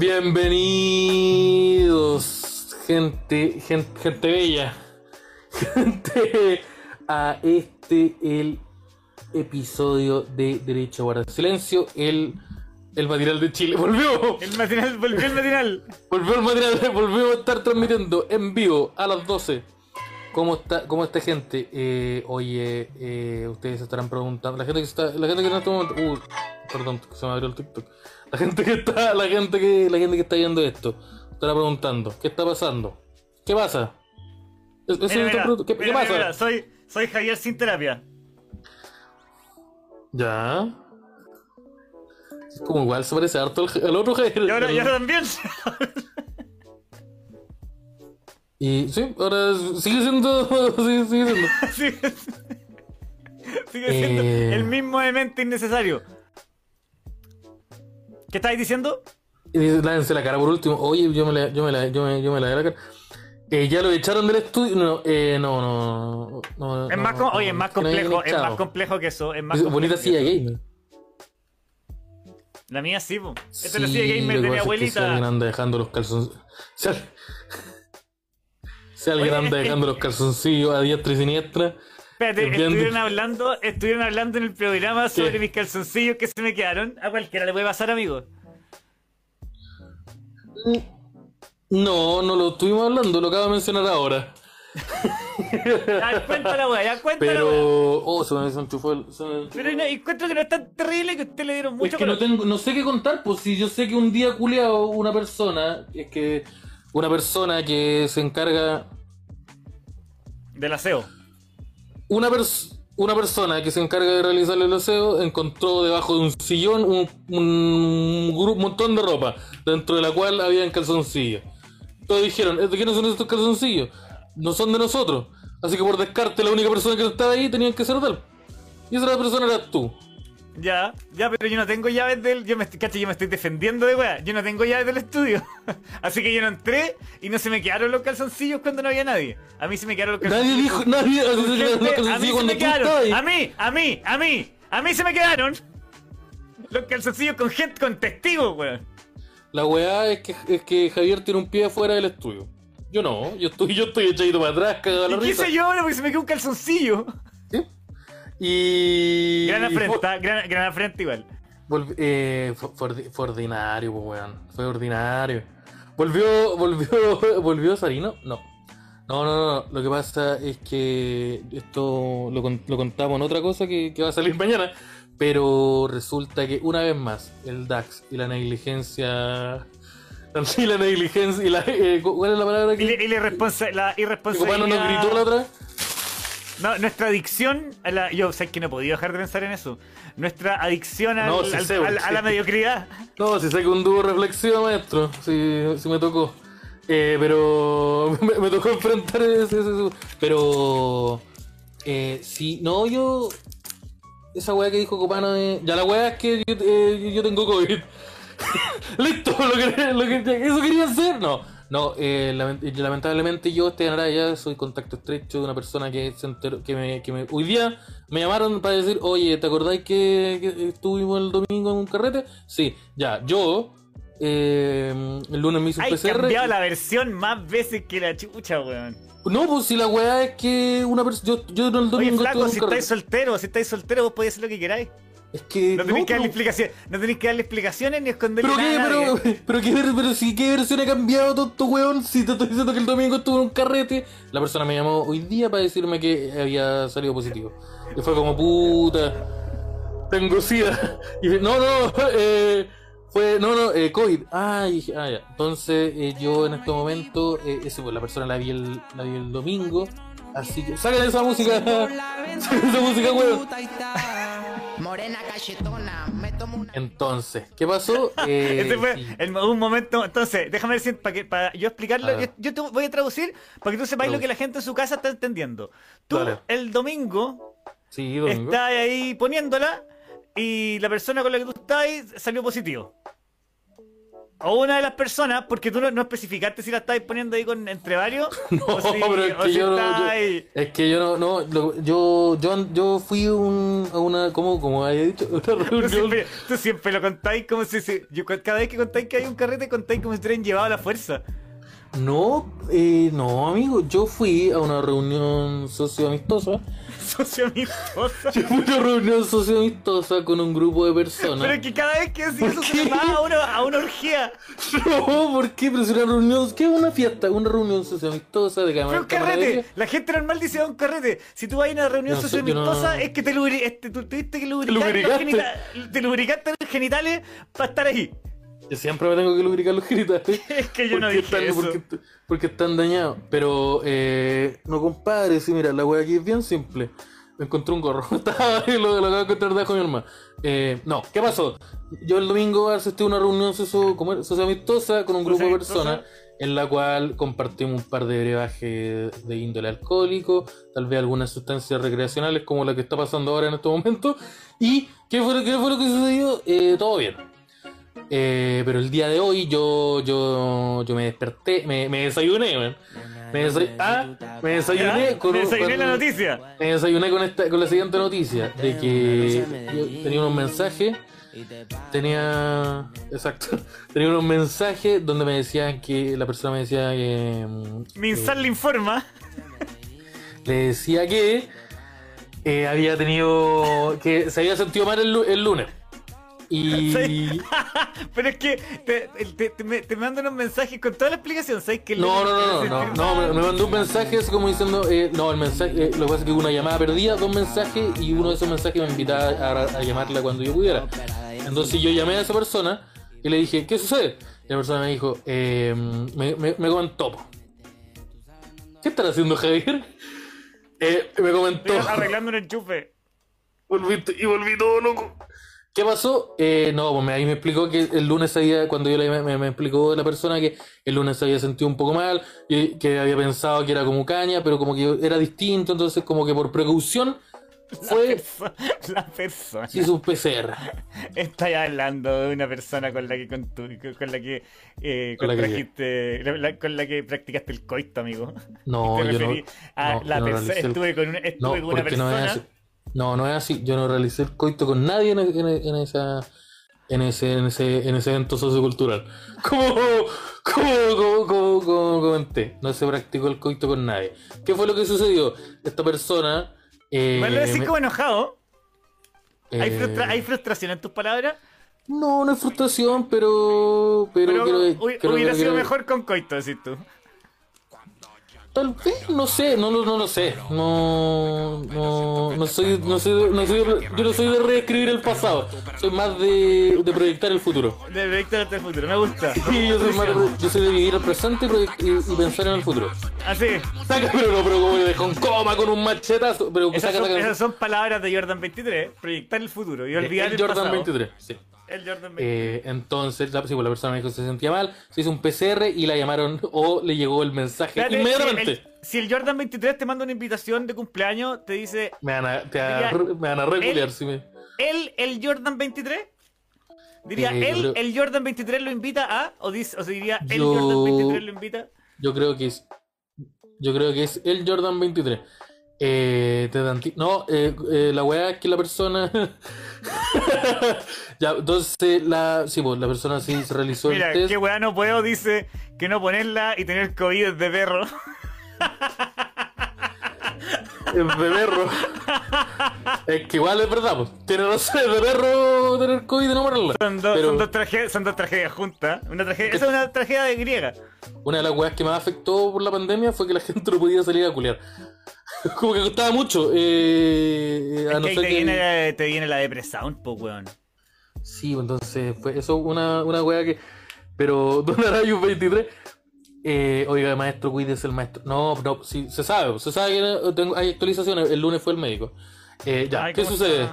Bienvenidos, gente, gente, gente bella, gente, a este, el episodio de Derecho a Guardar Silencio, el, el matinal de Chile. ¡Volvió! El matinal, volvió el matinal. Volvió el matinal, volvió a estar transmitiendo en vivo a las 12. ¿Cómo está, cómo está gente? Eh, oye, eh, ustedes estarán preguntando. La gente que está, la gente que en este momento, uh, perdón, se me abrió el TikTok. La gente que está, la gente que, la gente que está viendo esto, estará preguntando, ¿qué está pasando? ¿Qué pasa? Es- Mira, mira, ¿Qué, pasa? soy, soy Javier sin terapia. Ya. Es como igual se parece harto al, al otro Javier. Y ahora, y ahora también. Y sí, ahora sigue siendo, sigue, sigue siendo. sigue, sigue siendo Eh. el mismo elemento innecesario. ¿Qué estáis diciendo? Lávense la cara por último. Oye, yo me la, yo me la, yo me, yo me la la cara. Eh, ya lo echaron del estudio. No, eh, no, no, no. Es no, más, com- no, oye, es más complejo, es más complejo que eso. Es más Es bonita silla gamer. La mía sí, po. Esta es la silla gamer de mi es alguien abuelita. anda dejando los calzoncillos. Si, al- si alguien anda es- dejando los calzoncillos a diestra y siniestra. Espérate, Entiendo. estuvieron hablando, estuvieron hablando en el programa sobre mis calzoncillos que se me quedaron. A cualquiera le puede pasar, amigo. No, no lo estuvimos hablando, lo acabo de mencionar ahora. Ya cuenta la wea, ya cuenta la wea. Pero. Oh, se me desenchufó el. se me- Pero no, encuentro que no es tan terrible que usted le dieron mucho es que no, tengo, no sé qué contar, pues si yo sé que un día culeado una persona, es que una persona que se encarga, Del aseo. Una, pers- una persona que se encarga de realizar el aseo encontró debajo de un sillón un, un gru- montón de ropa, dentro de la cual había calzoncillos. Todos dijeron, ¿de quiénes son estos calzoncillos? No son de nosotros. Así que por descarte la única persona que estaba ahí tenía que ser tal. Y esa persona eras tú. Ya, ya, pero yo no tengo llaves del. Yo me, cacha, yo me estoy defendiendo de wea. Yo no tengo llaves del estudio. Así que yo no entré y no se me quedaron los calzoncillos cuando no había nadie. A mí se me quedaron los calzoncillos. Nadie dijo, nadie los calzoncillos cuando quedaron. A mí, a mí, a mí, a mí se me quedaron. Los calzoncillos con gente, con testigos, weón. La weá es que, es que Javier tiene un pie afuera del estudio. Yo no, yo estoy, yo estoy echadito para atrás, cagado la ¿Y qué risa. hice yo ahora? Porque se me quedó un calzoncillo. Y. Gran afrenta, gran, gran afrenta igual. Volvi- eh, fue, fue ordi- fue ordinario, pues, weón. Fue ordinario. Volvió, volvió, volvió Sarino. No. No, no, no. Lo que pasa es que esto lo, lo contamos en otra cosa que, que va a salir mañana. Pero resulta que una vez más, el DAX y la negligencia. Y la negligencia. Y la, eh, ¿Cuál es la palabra Y, que, y la, irresponsa- la irresponsabilidad. Copano nos gritó la otra? No, nuestra adicción a la. Yo sé que no he podido dejar de pensar en eso. Nuestra adicción al- No, sí al- sé, al- sí. a la mediocridad. No, si saqué un dúo reflexivo, maestro. Si, si me tocó. Eh, pero me, me tocó enfrentar ese. ese- ese- pero. Eh, sí, no, yo. Esa weá que dijo Copano de. Ya la weá es que yo, eh, yo tengo COVID. Listo, lo que, lo que- eso quería hacer. No, no, eh, lament- lamentablemente yo, Esteban Araya, soy contacto estrecho de una persona que se enteró, que me, que me. Hoy día me llamaron para decir, oye, ¿te acordáis que, que estuvimos el domingo en un carrete? Sí, ya, yo. eh, el lunes me hice un PCR. cambiado la versión más veces que la chucha, weón. No, pues si la weá es que una persona. Yo, yo el Oye, domingo flaco, estuve si estáis solteros, si estáis solteros, vos podéis hacer lo que queráis. Es que. No tenéis que darle pero- explicaciones, no tenéis que darle explicaciones ni esconderle ¿Pero qué? nada a Pero, nadie. pero, qué, pero si qué versión ha cambiado tonto weón, si te estoy diciendo que el domingo estuve en un carrete, la persona me llamó hoy día para decirme que había salido positivo. Y fue como puta, tengo sida. Y dije, no, no, eh, fue, no, no, eh, COVID. Ah, y dije, ah, ya. Entonces eh, yo en este momento, eh, ese, pues, la persona la vi, el, la vi el domingo, así que, sáquenle esa música, esa música weón. Morena cachetona, me tomo una. Entonces, ¿qué pasó? Eh, Este fue sí. el- un momento. Entonces, déjame decir, para, que, para yo explicarlo, yo, yo te voy a traducir para que tú sepáis lo que la gente en su casa está entendiendo. Tú, Dale. el domingo, Sí, domingo. estás ahí poniéndola y la persona con la que tú estás ahí salió positivo. O una de las personas, porque tú no, no especificaste si la estabas poniendo ahí con, entre varios. No, o si, pero es o que si yo no. yo- es que yo no. yo, yo, yo fui un, a una. ¿Cómo, cómo había dicho? Una Tú reunión. siempre, tú siempre lo contáis como si, si- yo, cada vez que contáis que hay un carrete, contáis como si estuvieran llevado a la fuerza. No, eh, no, amigo. Yo fui a una reunión socioamistosa. Socio amistosa. Yo fui una reunión socioamistosa con un grupo de personas. Pero es que cada vez que decís eso ¿Por se va a una, a una orgía. No, ¿por qué? Pero es una reunión. ¿Qué es una fiesta? Una reunión socioamistosa de Fue cámara. un carrete. La gente normal dice "Ah, un carrete. Si tú vas a una reunión No socioamistosa, no- es que te, lubri este, tú tuviste que lubricar los lubricaste. genita- te lubricaste los genitales para estar ahí. Yo siempre me tengo que lubricar los genitales. Es que yo no Porque dije están, eso. Porque, porque están dañados. Pero, eh, no compadre, sí, mira, la wea aquí es bien simple. Me encontré un gorro. Estaba ahí, lo, lo acabo de encontrar debajo de mi hermano. Eh, no, ¿qué pasó? Yo el domingo asistí a una reunión socioamistosa con un grupo de personas en la cual compartimos un par de brebajes de índole alcohólico, tal vez algunas sustancias recreacionales como la que está pasando ahora en estos momentos. ¿Y qué fue, qué fue lo que sucedió? Eh, todo bien. Eh, pero el día de hoy yo, yo, yo me desperté, me, me desayuné, man. Me, desay- ah, me desayuné ¿Ya? con, un- Desayuné con- la noticia. Me desayuné con, esta, con la siguiente noticia, de que yo tenía unos mensajes, tenía, exacto, tenía unos mensajes donde me decían que, la persona me decía que, mm, Minsal le informa. le decía que eh, había tenido, que se había sentido mal el, el lunes. Y... Pero es que te, te, te, me, te mandan unos mensajes con toda la explicación. ¿Sabes que No, no, no, no, no, no, me, me mandó un mensaje así como diciendo, eh, no, el mensaje, eh, lo que pasa es que hubo una llamada perdida, dos mensajes y uno de esos mensajes me invitaba a, a llamarla cuando yo pudiera. Entonces yo llamé a esa persona y le dije, ¿qué sucede? Y la persona me dijo, eh, me, me, me comentó. ¿Qué están haciendo Javier? Eh, me comentó. Estoy arreglando un enchufe. Volví- y volví todo loco. ¿Qué pasó? Eh, no, pues me- ahí me explicó que el lunes había, cuando yo le me, me explicó la persona que el lunes se había sentido un poco mal, y que había pensado que era como caña, pero como que era distinto, entonces como que por precaución fue, Perso- La persona. hizo un PCR. Estás hablando de una persona con la que con, tu- con la que, eh, Con la que- la- con la que practicaste el coito, amigo. No, yo no. a no, la Estuve con una, estuve No, con una persona. No, no es así. Yo no realicé el coito con nadie en, en- en esa. En ese, en, ese, en ese evento sociocultural. Como, como, como, como, comenté, no se practicó el coito con nadie. ¿Qué fue lo que sucedió? Esta persona. Eh, ¿Me lo decís me- como enojado? ¿Hay, eh, frustra- ¿Hay frustración en tus palabras? No, no es frustración, pero. Pero, hubiera sido mejor con coito, decís tú. Tal vez, no sé, no, lo- no lo sé. No, no, no soy, no soy, no soy, yo no soy de reescribir el pasado. Soy más de, de proyectar el futuro. De hasta el futuro, me gusta. Sí, yo soy, más de, yo soy de vivir el presente y, y- y pensar en el futuro. Así. Saca, pero no, pero como de con coma, con un machetazo. Pero Esas saca, son, saca- esas son palabras de Jordan 23. Proyectar el futuro y olvidar el, el Jordan pasado. 23. Sí. El Jordan 23. Eh, entonces, la, pues, la persona me dijo que se sentía mal, se hizo un PCR y la llamaron o le llegó el mensaje inmediatamente. Si el, si el Jordan 23 te manda una invitación de cumpleaños, te dice Me van a, te van a- Diría, me van a regular él- si me. ¿él, el Jordan 23? Diría, Eh, ¿él, creo- el Jordan 23 lo invita a? O, dice, o se diría, ¿el Yo- Jordan 23 lo invita? Yo creo que es. Yo creo que es el Jordan 23. Eh, te dan ti- no, eh, eh, la weá es que la persona. ya, entonces la. Sí, pues la persona sí se realizó Mira, el test. qué weá no puedo, dice que no ponerla y tener COVID es de perro. Es de perro. es que igual es verdad, pues. Tiene razón, es de perro tener COVID y no morirla. Son, dos- Pero son, dos tragedias, son dos tragedias juntas. Una tragedia, esa es una tragedia de griega. una de las weas que más afectó por la pandemia fue que la gente no podía salir a culiar. Como que costaba mucho. Eh, a no ser te, que- viene, te viene la depresión, pues weón. Sí, pues, entonces fue eso una, una wea que. Pero Don Arayus 23. Eh, oiga, maestro, cuídese el maestro. No, no, sí, se sabe, se sabe que tengo- hay actualizaciones. El lunes fue el médico. Eh, ya, Ay, ¿qué ¿cómo sucede?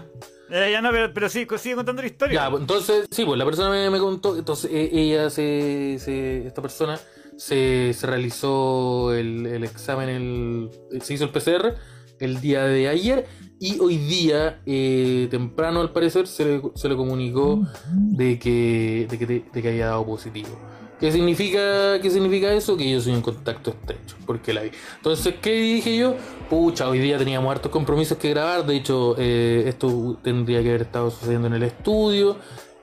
Eh, ya no, pero, pero sí, sigue contando la historia. Ya, pues, entonces, sí, pues la persona me, me contó, entonces eh, ella se, se- esta persona se, realizó el, el examen, el, se hizo el PCR el día de ayer Y hoy día, eh, temprano al parecer, se le, se le comunicó de que, de, que, de que había dado positivo. ¿Qué significa, ¿Qué significa eso? Que yo soy un contacto estrecho, porque la vi. Entonces, ¿qué dije yo? Pucha, hoy día teníamos hartos compromisos que grabar. De hecho, eh, esto tendría que haber estado sucediendo en el estudio,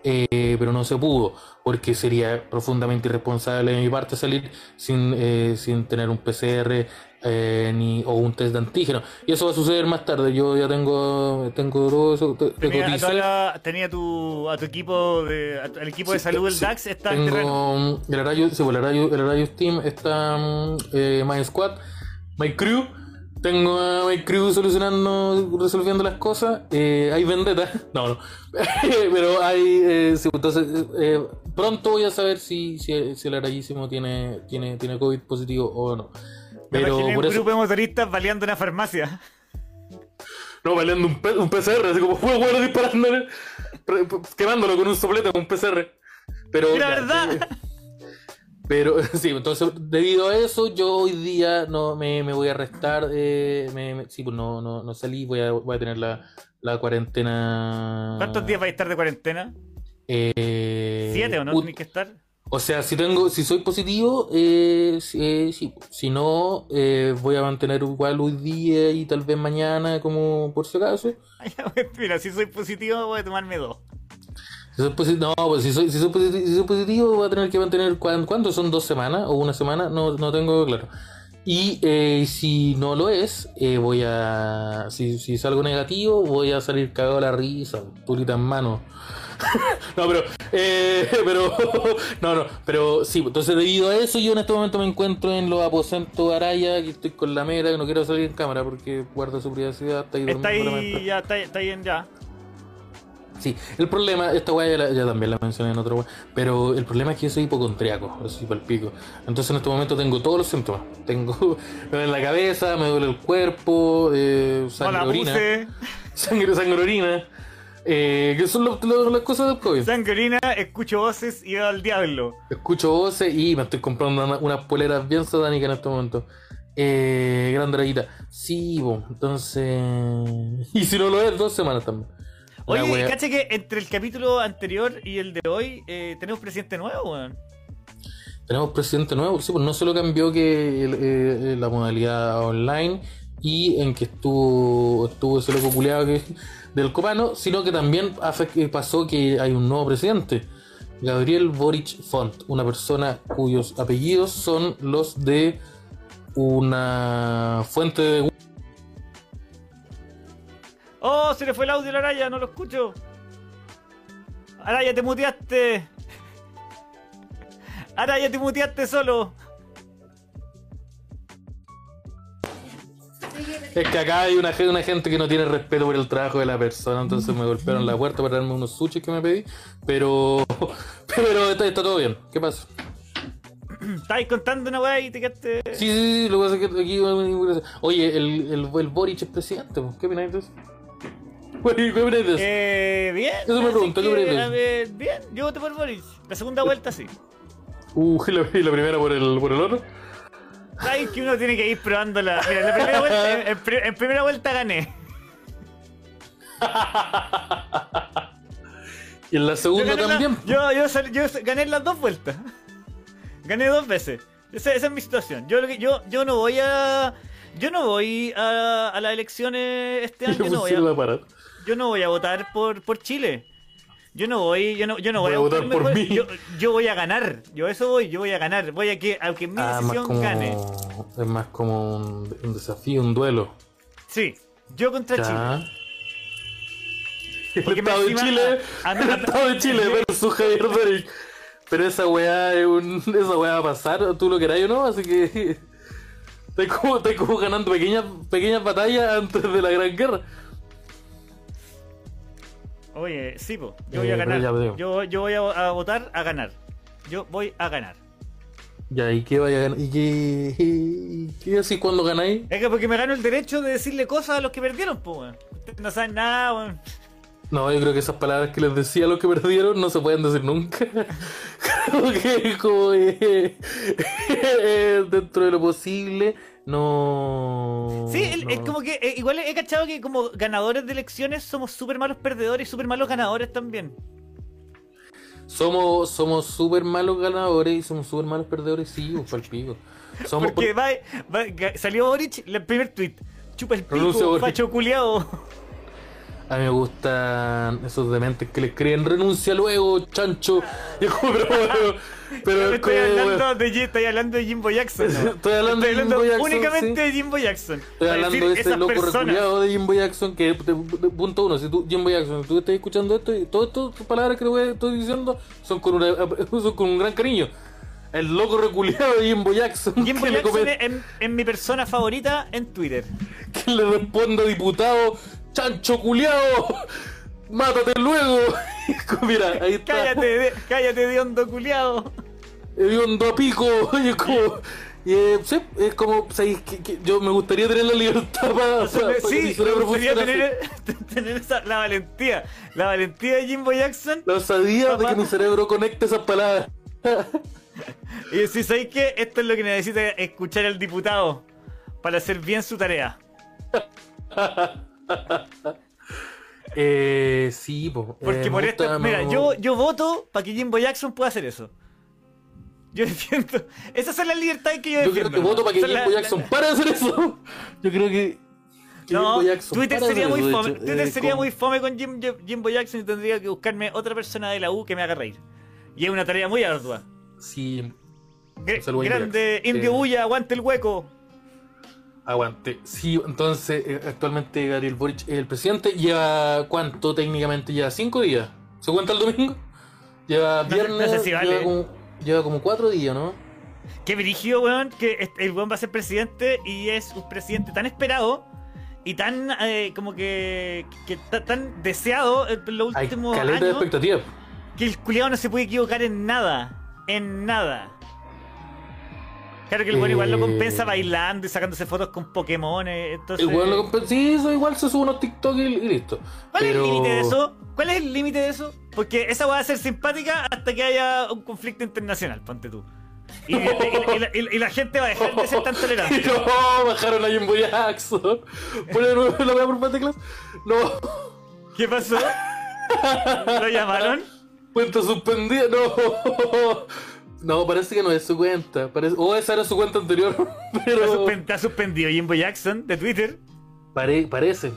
eh, pero no se pudo, porque sería profundamente irresponsable de mi parte salir sin, eh, sin tener un PCR eh, ni, o un test de antígeno. Y eso va a suceder más tarde. Yo ya tengo, tengo todo eso. te- te Tenía, a, la- tenía tu, a tu equipo de, a tu- al equipo de salud del Sí, DAX está en terreno. Tengo mm, el Arayus, sí, pues, el Arayus, el Arayus Team está mm, eh, My Squad, My Crew. Tengo a My Crew solucionando, resolviendo las cosas. Eh, hay vendetta. No, no. Pero hay. eh, entonces, eh, pronto voy a saber si, si, si el Arayísimo tiene, tiene, tiene COVID positivo o no. Pero por un eso. grupo de motoristas baleando una farmacia. No, baleando un, PCR, así como bueno disparándole, quemándolo con un soplete, con un PCR. Pero. ¡La verdad! eh, Pero sí, entonces debido a eso yo hoy día no me, me voy a restar, eh, me, me- sí, pues no, no, no salí, voy a, voy a tener la, la cuarentena. ¿Cuántos días vais a estar de cuarentena? Eh, ¿Siete o no? Tienes que estar. O sea, si tengo, si soy positivo, eh, si, eh, sí. Si no, eh, voy a mantener igual hoy día y tal vez mañana, como por si acaso. Mira, si soy positivo voy a tomarme dos. Si soy posi- no, pues si soy, si soy positivo, si soy positivo voy a tener que mantener, ¿cuán- ¿cuánto son? ¿Dos semanas o una semana? No, no tengo claro. Y eh, si no lo es, eh, voy a. Si, si salgo negativo, voy a salir cagado a la risa, purita en mano. no, pero. eh, pero. no, no, pero sí, entonces debido a eso, yo en este momento me encuentro en los aposentos Araya, que estoy con la mera, que no quiero salir en cámara porque guardo su privacidad. Está ahí Está ahí, ya, está, está bien ya. Sí, el problema, esta weá ya, ya también la mencioné en otro weá, pero el problema es que yo soy hipocondriaco, así para el pico. Entonces en este momento tengo todos los síntomas. Tengo, me duele la cabeza, me duele el cuerpo, eh, sangre Hola, orina, sangre, sangre orina, eh, que son lo- lo- las cosas del COVID. Sanguerina, escucho voces y al diablo. Escucho voces y me estoy comprando una- unas poleras bien satánicas en este momento. Eh, gran draguita. Sí, bo, entonces... Y si no lo es, dos semanas también. Oye, wea- cacha que entre el capítulo anterior y el de hoy eh, tenemos presidente nuevo, weón. Tenemos presidente nuevo, sí, pues no solo cambió que el- eh, la modalidad online y en que estuvo estuvo ese loco culeado que, del copano, sino que también que pasó que hay un nuevo presidente, Gabriel Boric Font, una persona cuyos apellidos son los de una fuente de Oh, se le fue el audio a la Araya, no lo escucho. Araya, te muteaste. Araya, te muteaste solo. Es que acá hay una, gen- una gente que no tiene respeto por el trabajo de la persona, entonces me golpearon la puerta para darme unos sushi que me pedí, pero pero está, está todo bien. ¿Qué pasa? Estabais contando una weá y te quedaste. Sí, sí, sí, lo que pasa es que aquí. Oye, el, el, el Boric es presidente, ¿qué opináis de eso? ¿Qué? Eh, bien. Bien, yo voté por Boris. La segunda vuelta sí. Uh, y la, primera por el, por el otro. Sabes que uno tiene que ir probando la. Mira, la primera vuelta, en, en pri- en primera vuelta gané. Y en la Yo segunda la- también. yo, yo, sal- yo gané en las dos vueltas. Gané dos veces. Esa, esa es mi situación. Yo, yo, yo no voy a. Yo no voy a, a las elecciones este año. No voy a. yo no voy a votar por, por Chile. Yo no voy, yo no, yo no voy, Voy a votar por mí. Yo, yo voy a ganar. Yo eso voy, yo voy a ganar. Voy a que, a que mi Ah, decisión como, gane. es más como un, un desafío, un duelo. Sí, yo contra Chile. El Porque Estado de Chile, a- a- el Estado de Chile versus Javier Boric. Pero esa weá es un, esa weá va a pasar, tú lo querás o no, así que estás como, estás como ganando pequeñas, pequeñas batallas antes de la gran guerra. Oye, sí, po, yo voy Eh, a pero ganar. ya. Yo, yo voy a, a votar a ganar. Yo voy a ganar. Ya, ¿y qué vaya a ganar? ¿Y qué, y qué así cuando ganáis? Es que porque me gano el derecho de decirle cosas a los que perdieron, pues, weón. Ustedes no saben nada, weón. No, yo creo que esas palabras que les decía a los que perdieron no se pueden decir nunca. que como, eh, eh, dentro de lo posible no Sí, el- es como que eh, igual he cachado que como ganadores de elecciones somos súper malos perdedores y súper malos ganadores también. somos somos súper malos ganadores y somos súper malos perdedores sí pa'l pico. somos Porque va, salió Boric, el primer tweet. Chupa el pico, facho culiao. A mí me gustan esos dementes que le escriben renuncia luego chancho y es como, pero, pero, pero es estoy, como, hablando de, estoy hablando de Jimbo Jackson. ¿no? Estoy hablando de Jimbo Jackson, únicamente sí. de Jimbo Jackson. Estoy hablando decir, de ese loco reculeado de Jimbo Jackson que, de- de- punto uno, si tú, Jimbo Jackson, si tú estás escuchando esto y todas estas palabras que te voy- estoy diciendo son con, una, son con un gran cariño. El loco reculeado de Jimbo Jackson, Jimbo le Jackson es, es mi persona favorita en Twitter. que le responde diputado, chancho culiado, mátate luego. Mira, ahí está. Cállate, de, cállate de hondo culiao. hediondo a pico. Y es como. Y, eh, sí, es como, ¿sabes? Que, que yo me gustaría tener la libertad para, sea, para- que sí, me gustaría tener, tener esa- la valentía. La valentía de Jimbo Jackson. La osadía de que mi cerebro conecte esas palabras. Y decir, ¿sabéis qué? Esto es lo que necesita escuchar el diputado para hacer bien su tarea. Eh, sí, po. Porque eh, por esto, gusta, mira, no- yo, yo voto para que Jimbo Jackson pueda hacer eso. Yo defiendo. Esas son las libertades que yo Yo defiendo. creo que voto para que Jimbo la- Jackson pare de hacer eso. Yo creo que. que No, Jackson Twitter de sería muy fome. hecho. Twitter Eh, sería como- muy fome con Jim, Jimbo Jackson y tendría que buscarme otra persona de la U que me haga reír. Y es una tarea muy ardua. Sí, Gr- grande. Indio Eh. Bulla, aguante el hueco. Aguante. Sí, entonces, eh, actualmente Gabriel Boric es el presidente. Lleva, ¿cuánto técnicamente? Lleva cinco días. ¿Se cuenta el domingo? Lleva viernes. no sé si vale. lleva, como, lleva como cuatro días, ¿no? Qué brígido, weón, que el weón va a ser presidente y es un presidente tan esperado y tan, eh, como que, que ta- tan deseado en los Hay últimos de años expectativas. que el culiado no se puede equivocar en nada. En nada. Claro que el weón igual lo Eh. compensa bailando y sacándose fotos con Pokémon. eh, Entonces, El weón lo compen- Sí, eso igual se sube unos TikTok y, y listo. ¿Cuál Pero... es el límite de eso? ¿Cuál es el límite de eso? Porque esa va a ser simpática hasta que haya un conflicto internacional, ponte tú. Y, la, y- y la gente va a dejar de ser tan tolerante. No, bajaron a Jimbo Jackson. Pone de nuevo la weá por teclas. No. ¿Qué pasó? ¿Lo llamaron? Cuenta suspendida. No. No, parece que no es su cuenta. Parece... O esa era su cuenta anterior. ¿Te ha Pero. suspen- te ha suspendido Jimbo Jackson de Twitter? Pare- Parece.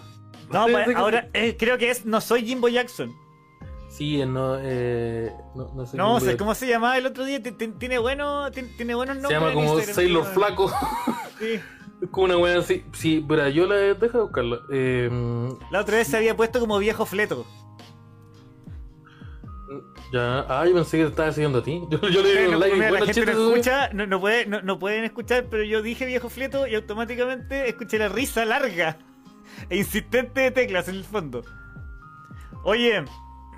No, pa- que- ahora eh, creo que es No soy Jimbo Jackson. Sí, no, eh, no, no sé. No. ¿cómo se llamaba el otro día? Ti- ti- Tiene, bueno, ti- tiene buenos Se nombres. llama en como Sailor Flaco. Sí. Es como una wea así. Sí, pero yo la deja de buscarla. Eh, La otra vez se había puesto como viejo fleto. Ya. Ah, yo pensé que te estaba siguiendo a ti. Yo, yo le di Mira, un like. mira, la gente no escucha, no, no puede, no, no pueden escuchar, pero yo dije viejo fleto y automáticamente escuché la risa larga e insistente de teclas en el fondo. Oye,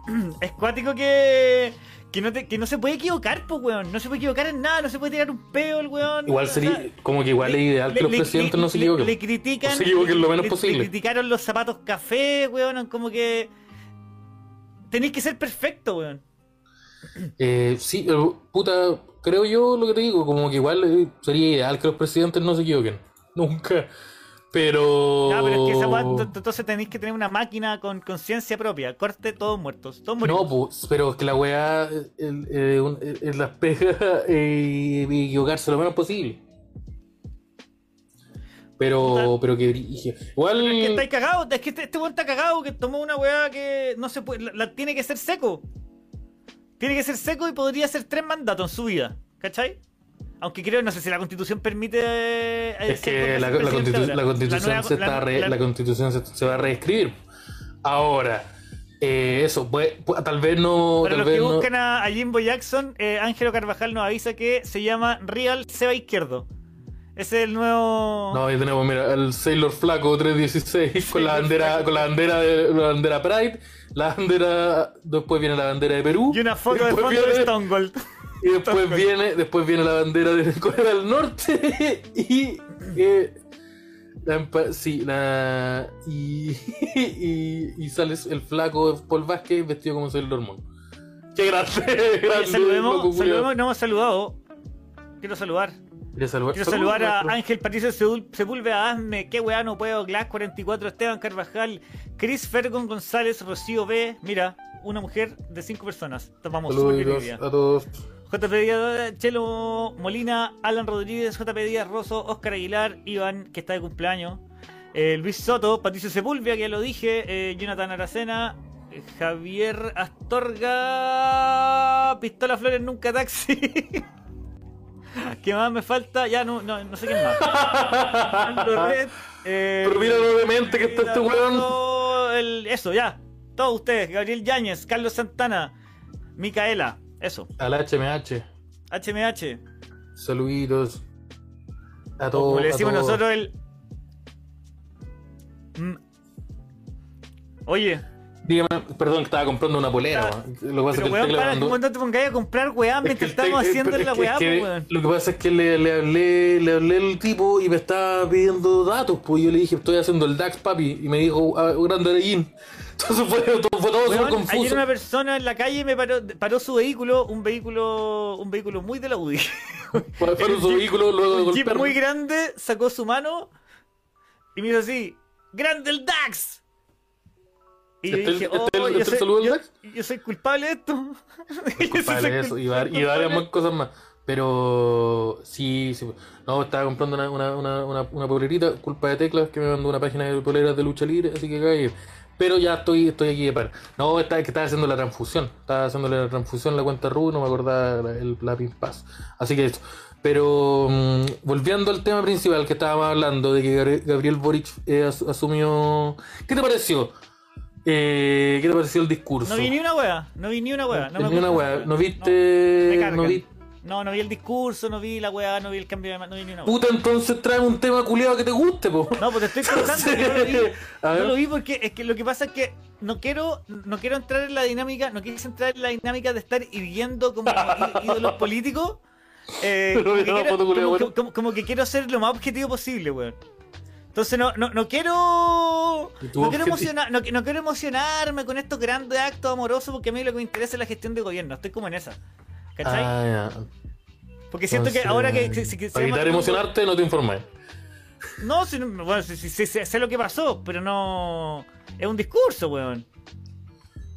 es cuático que, que, no te- que no se puede equivocar, pues, weón. No se puede equivocar en nada, no se puede tirar un peo el weón. Igual O sería, sea, como que igual le- es ideal que le- los presidentes le- no se equivoquen. Le critican. O se equivoquen lo menos le- posible. Le criticaron los zapatos café, weón. Como que. Tenéis que ser perfecto, weón. Eh, sí, eh, puta, creo yo lo que te digo, como que igual eh, sería ideal que los presidentes no se equivoquen. Nunca. Pero. Pero es que esa t- entonces tenéis que tener una máquina con conciencia propia. Corte, todos muertos. Todos morimos. No, pues, pero es que la weá el- eh, eh, las pega eh, y equivocarse lo menos posible. Pero, pero que. Igual. Es que estáis cagados. Es que este, este weón está cagado que tomó una weá que no se puede. La, la- tiene que ser seco. Tiene que ser seco y podría ser tres mandatos en su vida. ¿Cachai? Aunque creo, no sé si la constitución permite. eh, Es que la, constitu- constitución, nueva- se, está re- la- la constitución se, se va a reescribir. Ahora, eh, eso, pues, pues, tal vez no. Para tal los vez que no- buscan a, a Jimbo Jackson, eh, Ángelo Carvajal nos avisa que se llama Real Seba Izquierdo. Ese es el nuevo. No, ahí tenemos, mira, el Sailor Flaco 316 con la bandera, Flaco. con la bandera de la bandera Pride, la bandera, después viene la bandera de Perú. Y una foto de fondo de viene- Stone Cold. Y después viene, después viene la bandera de Corea del Norte y eh, la sí, la y, y, y sale el flaco Paul Vázquez vestido como Sailor Moon. Qué grande, grande. saludemos, no hemos saludado. Quiero saludar. Saludar, Quiero saludar a. Ángel Patricio Sepúlveda, Asme, qué weá no puedo, Glass 44, Esteban Carvajal, Chris Fergon González, Rocío B. Mira, una mujer de cinco personas. Hoy Saludos a todos. JP Díaz, Chelo Molina, Alan Rodríguez, JP Díaz Rosso, Oscar Aguilar, Iván, que está de cumpleaños, eh, Luis Soto, Patricio Sepúlveda, que ya lo dije, eh, Jonathan Aracena, eh, Javier Astorga, Pistola Flores Nunca Taxi. ¿Qué más me falta? Ya no, no, no sé quién más. Aldo Red, eh, Pero mira lo demente que está este weón. Eso, ya. Todos ustedes, Gabriel Yáñez, Carlos Santana, Micaela, eso. Al HMH. HMH. Saluditos. A todos. como le decimos nosotros, el. Mm. Oye, Dígame, perdón, estaba comprando una polera. Lo que pasa es que el weón, tecla para mandó- que no te pongáis a comprar weá Es que mientras el tec- estamos haciendo pero es la que- weá, es que po, weón. Lo que pasa es que le, le hablé, le hablé al tipo y me estaba pidiendo datos, pues yo le dije, estoy haciendo el DAX, papi, y me dijo, ah, grande Arellín. Entonces fue, todo, fue todo súper Weón, ayer confuso. una persona en la calle me paró, paró su vehículo, un vehículo, un vehículo muy de la UDI. En su Jeep- vehículo, luego de un jeep muy grande, sacó su mano y me hizo así, ¡Grande el DAX! Y yo ¿Este dije, este oh, yo, soy, yo- yo soy culpable de esto. Es Yo culpable soy de eso, y, var- soy y varias más cosas más. Pero sí, sí. No, estaba comprando una, una, una, una, una polerita, culpa de teclas, que me mandó una página de poleras de lucha libre, así que cae. Pero ya estoy, estoy aquí de par. No, está, que estaba haciendo la transfusión. Estaba haciendo la transfusión en la cuenta RU, no me acordaba el, la Pass. Así que eso. Pero mm, volviendo al tema principal que estábamos hablando, de que Gabri- Gabriel Boric eh, as- asumió. ¿Qué te pareció? Eh, ¿Qué te pareció el discurso? No vi ni una wea, no vi ni una wea. No me Ni una esa ¿No viste- No, no vi- No, no vi el discurso, no vi la wea, no vi el cambio de no vi ni una wea. Puta, entonces trae un tema culiado que te guste, po. No, pues te estoy contando que no lo vi. No lo vi porque es que lo que pasa es que no quiero, no quiero entrar en la dinámica, no quiero entrar en la dinámica de estar hiriendo como ídolos políticos. Eh, como, que quiero, como- como- como que quiero ser lo más objetivo posible, weón. Entonces no, no, no quiero. ¿Y tu No quiero, emocionar, no, no quiero emocionarme con estos grandes actos amorosos porque a mí lo que me interesa es la gestión de gobierno. Estoy como en esa. ¿Cachai? Ah, ya. porque siento que ahora que. que se Para evitar emocionarte, no te informes. No, si no- bueno, sé lo que pasó, pero no. Es un discurso, weón.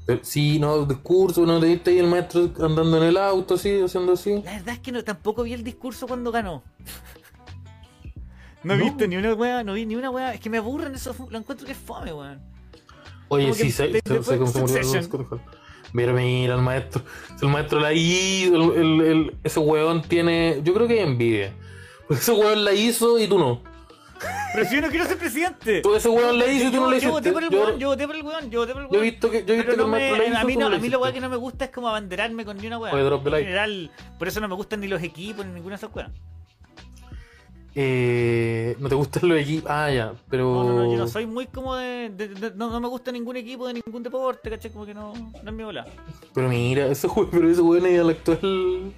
Pero, sí, no, discurso, no te viste ahí el maestro andando en el auto, así, haciendo así. La verdad es que no, tampoco vi el discurso cuando ganó. No, No. viste ni una weá, no vi ni una weá. Es que me aburren eso, lo encuentro que es fome, weón. Oye, Como sí, que se, de- se, se, se. Mira, mira, el maestro. El maestro la hizo. El, el- el- ese weón tiene. Yo creo que envidia. Porque ese weón la hizo y tú no. Pero si yo no quiero ser presidente. Tú ese weón la hizo y tú no Yo, la yo hiciste. voté por el Yo- weón, yo voté por el weón, yo voté por el Yo he weón. visto que, yo he visto Pero que no el me- maestro la hizo. a mí, no, a mí weá hiciste. que no me gusta es como abanderarme con ni una weá. Oye, drop the En general, por eso no me gustan ni los equipos ni ninguna de esas weas. Eh, no te gustan los equipos. Ah, ya, pero. No, no, no, yo no soy muy como de. de- de- no, no me gusta ningún equipo de ningún deporte, ¿cachai? Como que no, no es mi bola. Pero mira, ese weón, pero ese weón es el actual.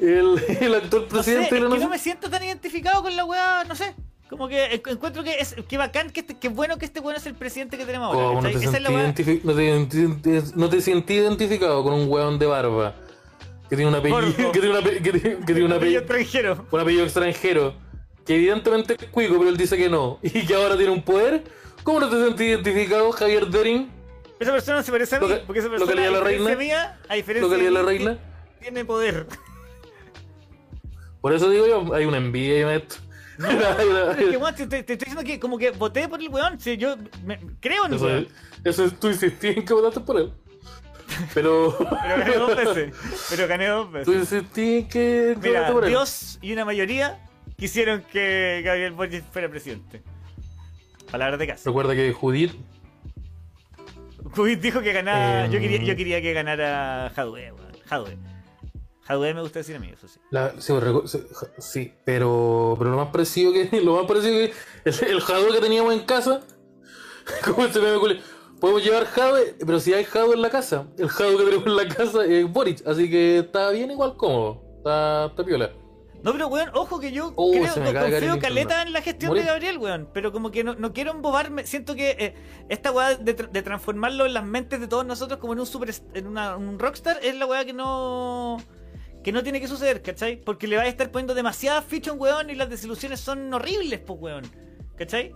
El, el actual No sé, presidente de la no me siento tan identificado con la weá, no sé. Como que en- encuentro que es que bacán, que, este, que bueno que este weón es el presidente que tenemos ahora. ¿Cómo no ¿cachai? te, Esa es la sentí weá. identifi- no, te identi- no te sentí identificado con un weón de barba que tiene un apellido, que tiene, un ape- que tiene- que tiene un, Apellido extranjero. un apellido extranjero, que evidentemente es cuico, pero él dice que no, y que ahora tiene un poder. ¿Cómo no te sentí identificado, Javier Dering? Esa persona se parece a mí, porque esa persona, a La Reina. mía, a diferencia de La Reina. tiene poder. Por eso digo yo, hay una envidia ahí, maestro. Hay una- Pero es que, weón, te, estoy diciendo que como que voté por el weón. Si yo me- creo en eso, eso es, tú insistís en que votaste por él. Pero. Pero gané dos veces. Pero gané dos veces. en que Mira. Dios y una mayoría quisieron que Gabriel Boric fuera presidente. Palabras de casa. Recuerda que Judith Judith dijo que ganara. Em. Yo, quería, yo quería que ganara Hadwe. Hadwe. Hadwe me gusta decir a mí, eso sí. La, sí, pero, pero lo más parecido que lo más parecido que el, el Hadwe que teníamos en casa, como se me ocurre, podemos llevar Hadwe, pero si hay Hadwe en la casa, el Hadwe que tenemos en la casa es Boric, así que está bien igual cómodo, está, está piola. No, pero weón, ojo que yo Oh, creo, caer confío caleta en la gestión de Gabriel, weón. Pero como que no, no quiero embobarme. Siento que eh, esta weá de, tra- de transformarlo en las mentes de todos nosotros como en un super en una- un rockstar es la weá que no. Que no tiene que suceder, ¿cachai? Porque le va a estar poniendo demasiadas fichas a un weón y las desilusiones son horribles, pues weón. ¿Cachai?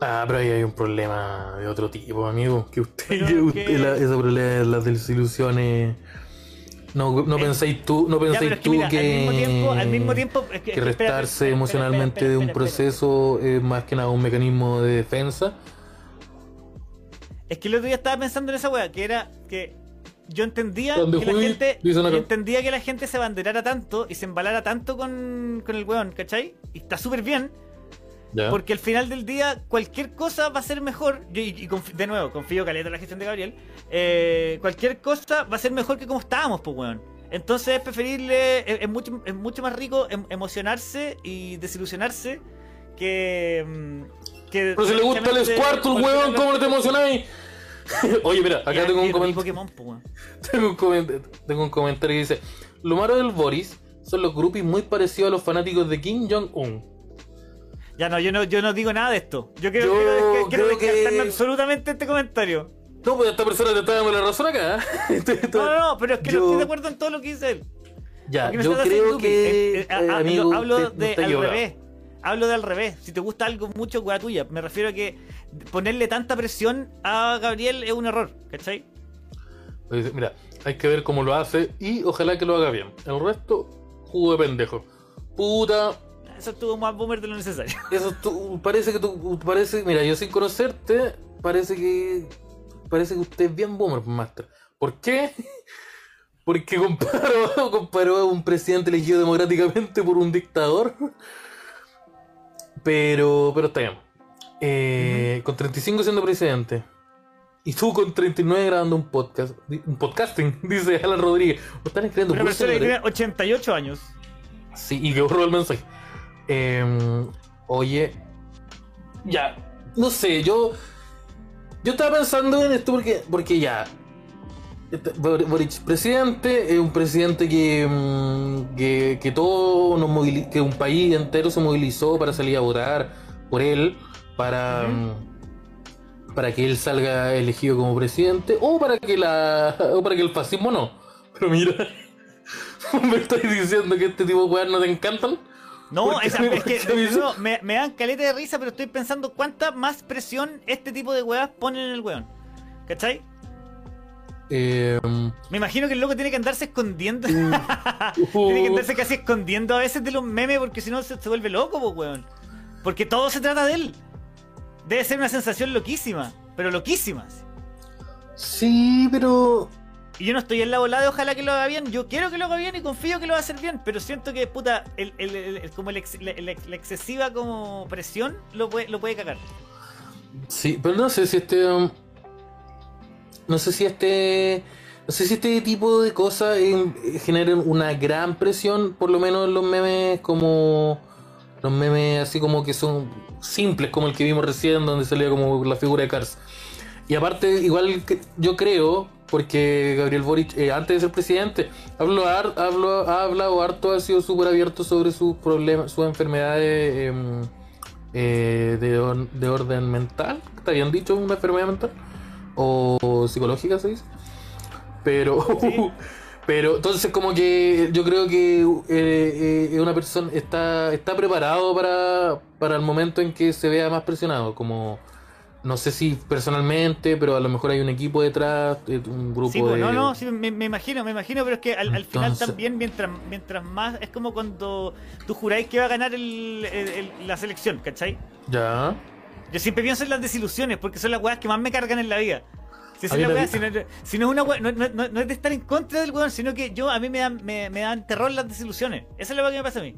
Ah, pero ahí hay un problema de otro tipo, amigo. Que usted, que usted que- la- ese problema de las desilusiones. No, no Eh, penséis tú, no Ya, que tú mira, que, al mismo tiempo, al mismo tiempo es que, que que restarse espera, espera, emocionalmente espera, de un proceso es más que nada un mecanismo de defensa. Es que el otro día estaba pensando en esa weá, que era que yo entendía ¿Dónde que la gente. Yo entendía que la gente se abanderara tanto y se embalara tanto con, con el weón, ¿cachai? Y está súper bien, Porque al final del día cualquier cosa va a ser mejor. Yo, y, de nuevo, confío caleta en la gestión de Gabriel. eh, cualquier cosa va a ser mejor que como estábamos, pues weón. Entonces es preferible, es, es mucho, es mucho más rico em- emocionarse y desilusionarse que. mm, que Pero si le gusta el Squirtle, weón, ¿cómo no te emocionáis? Oye, mira, acá tengo un, quiero mi coment- Pokémon, pues, weón. tengo, un coment- tengo un comentario que dice: Lo malo del Boris son los groupies muy parecidos a los fanáticos de Kim Jong-un. Ya no, yo no, yo no digo nada de esto. Yo quiero, Yo quiero, quiero creo que- descartarme absolutamente este comentario. No, pues esta persona te está dando la razón acá. Estoy- No, no, no, pero es que Yo- no estoy de acuerdo en todo lo que dice él. Ya, yo creo que. Eh, eh, eh, amigo, hablo de al equivocado. revés. Hablo de al revés. Si te gusta algo mucho, weá tuya. Me refiero a que ponerle tanta presión a Gabriel es un error, ¿cachai? Dice, Mira, hay que ver cómo lo hace y ojalá que lo haga bien. El resto, jugo de pendejo. Puta, Eso estuvo más boomer de lo necesario. eso tú, parece que tú, parece, mira, yo sin conocerte, parece que, parece que usted es bien boomer, master. ¿Por qué? Porque comparó, comparó a un presidente elegido democráticamente por un dictador. Pero, pero está bien. Eh, Con 35 siendo presidente. Y tú con 39 grabando un podcast. Un podcasting, dice Alan Rodríguez. ¿O están escribiendo Una persona que tiene 88 años. Sí, y que borró el mensaje. Eh, oye, ya, no sé, yo. Yo estaba pensando en esto porque, porque ya. este, Bor- Boric, presidente, es un presidente que, mm, que, que todo nos movili- que un país entero se movilizó para salir a votar por él, para, para que él salga elegido como presidente, o para que la o para que el fascismo no. Pero mira, ¿me estás diciendo que este tipo de weas no te encantan? No, es ¿Por que de nuevo, me, me dan caleta de risa, pero estoy pensando cuánta más presión este tipo de weas ponen en el weón. ¿Cachai? Eh, Me imagino que el loco tiene que andarse escondiendo. uh, tiene que andarse casi escondiendo a veces de los memes porque si no se, se vuelve loco, pues, weón. Porque todo se trata de él. Debe ser una sensación loquísima, pero loquísima. sí, pero Y yo no estoy en la volada ojalá que lo haga bien. Yo quiero que lo haga bien y confío que lo va a hacer bien. Pero siento que, puta, el, el- el- como el la, excesiva como presión lo puede, lo puede cagar. sí, pero no sé si este um, no sé si este no sé si este tipo de cosas eh, generan una gran presión, por lo menos en los memes como los memes así como que son simples como el que vimos recién donde salía como la figura de Cars. Y aparte, igual yo creo, porque Gabriel Boric, eh, antes de ser presidente, habló, habló, ha hablado harto, ha sido súper abierto sobre sus problemas, sus enfermedades em, eh, de, or- de orden mental. ¿Está bien dicho una enfermedad mental? O psicológica se dice. Pero, Sí. pero entonces como que yo creo que eh, eh, una persona está, está preparado para, para el momento en que se vea más presionado, como no sé si personalmente, pero a lo mejor hay un equipo detrás, eh, un grupo Sí, pues, de... no, no, sí, me, me imagino, me imagino, pero es que al, al final también, mientras, mientras más, es como cuando tú juráis que va a ganar el- el- el- la selección, ¿cachai? Ya. Yo siempre pienso en las desilusiones, porque son las weas que más me cargan en la vida. Si, es la- wea, si, no, si no es una wea, no, no- no- es de estar en contra del weón, sino que yo a mí me dan, me, me dan terror las desilusiones. Esa es la wea que me pasa a mí.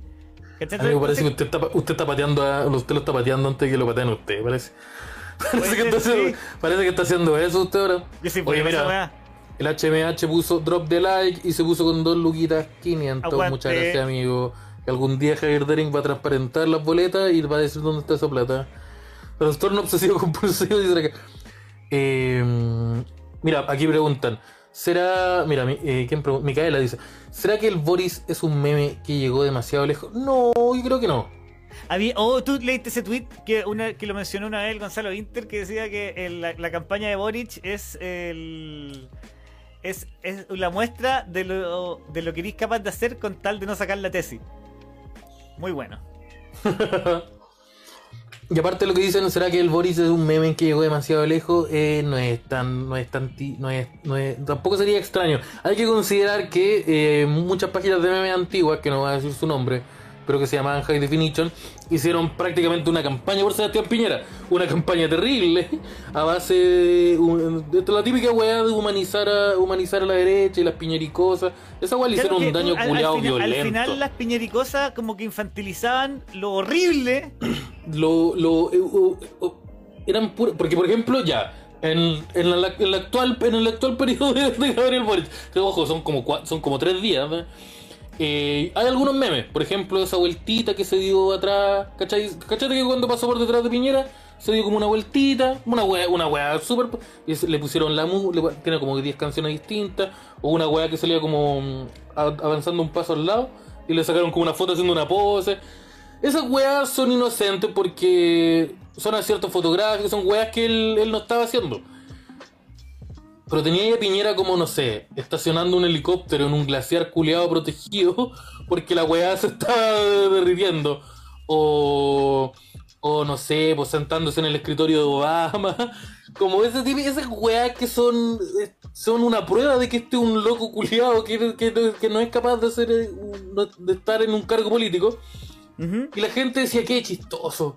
A mí me parece que usted está, usted está pateando a, usted lo está pateando antes de que lo pateen a usted, parece. Parece que, está haciendo, sí. parece que está haciendo eso usted ahora. Yo sí, Oye, mira, el HMH puso drop de like y se puso con dos luquitas 500. Aguante. Muchas gracias, amigo. Que algún día Javier Dering va a transparentar las boletas y va a decir dónde está esa plata. Trastorno obsesivo compulsivo, dice. Eh, mira, aquí preguntan: ¿Será. Mira, mi- eh, ¿quién Micaela dice: ¿Será que el Boris es un meme que llegó demasiado lejos? No, yo creo que no. Había, oh, tú leíste ese tweet que, una, que lo mencionó una vez el Gonzalo Inter que decía que la, campaña de Boric es el. Es, es la muestra de lo, de lo que eres capaz de hacer con tal de no sacar la tesis. Muy bueno. Y aparte lo que dicen, ¿será que el Boris es un meme que llegó demasiado lejos? Eh, no es tan, no es tan, no es, no es, tampoco sería extraño. Hay que considerar que eh, muchas páginas de memes antiguas, que no voy a decir su nombre, pero que se llamaban High Definition, hicieron prácticamente una campaña por Sebastián Piñera. Una campaña terrible, a base de, la típica weá de humanizar a, humanizar a la derecha y las piñericosas. Esa weá le hicieron que un daño al- al culiado final- violento. Al final las piñericosas como que infantilizaban lo horrible. lo, lo eh, eran porque por ejemplo ya en, en, la, en la actual en el actual periodo de, de Gabriel Boric que ojo son como cua- son como tres días ¿no? Eh, hay algunos memes por ejemplo esa vueltita que se dio atrás ¿cachai? ¿cachate que cuando pasó por detrás de Piñera se dio como una vueltita una wea una wea súper le pusieron la mu le- tiene como 10 canciones distintas o una wea que salía como mm, avanzando un paso al lado y le sacaron como una foto haciendo una pose esas weas son inocentes porque son aciertos fotográficos, son weas que él, él no estaba haciendo. Pero tenía a Piñera como, no sé, estacionando un helicóptero en un glaciar culeado protegido porque la weá se estaba derritiendo. O, o no sé, pues sentándose en el escritorio de Obama. Como ese tipo, esas weas que son, eh, son una prueba de que este es un loco culiado que, que, que no es capaz de, hacer, eh, de estar en un cargo político. Y la gente decía que chistoso.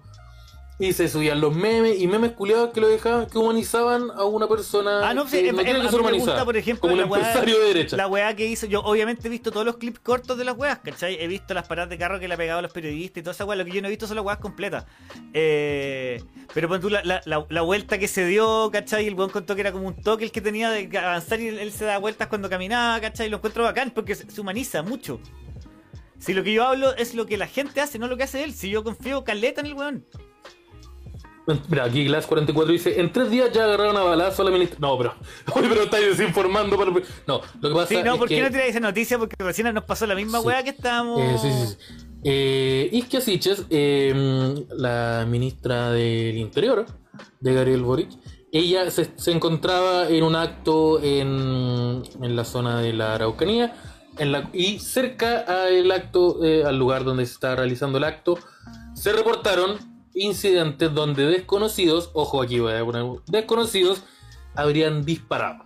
Y se subían los memes y memes culiados que lo dejaban, que humanizaban a una persona Ah, no, sí, que em- no tiene que a ser mí me humanizada. gusta, por ejemplo, como un la weá- empresario de derecha. La weá que hizo, yo obviamente he visto todos los clips cortos de las weas, ¿cachai? He visto las paradas de carro que le ha pegado a los periodistas y toda esa weá. Lo que yo no he visto son las weas completas. Eh, pero pon tú la, la, la- la vuelta que se dio, ¿cachai? El weón contó que era como un toque el que tenía de avanzar y él, él se da vueltas cuando caminaba, ¿cachai? Lo encuentro bacán porque se, se humaniza mucho. Si lo que yo hablo es lo que la gente hace, no lo que hace él. Si yo confío caleta en el weón. Mira, aquí Glass44 dice, en tres días ya agarraron a balazo a la ministra. No, pero, oye, pero estáis desinformando. Para... No, lo que pasa Sí, no, es ¿por qué que... no tiráis esa noticia? Porque recién nos pasó la misma Sí. weá que estábamos... Eh, sí, sí, sí. Eh, Siches, eh, la ministra del Interior de Gabriel Boric, ella se, se encontraba en un acto en, en la zona de la Araucanía en la, y cerca al acto, eh, al lugar donde se está realizando el acto, se reportaron incidentes donde desconocidos, ojo aquí voy a poner, desconocidos, habrían disparado.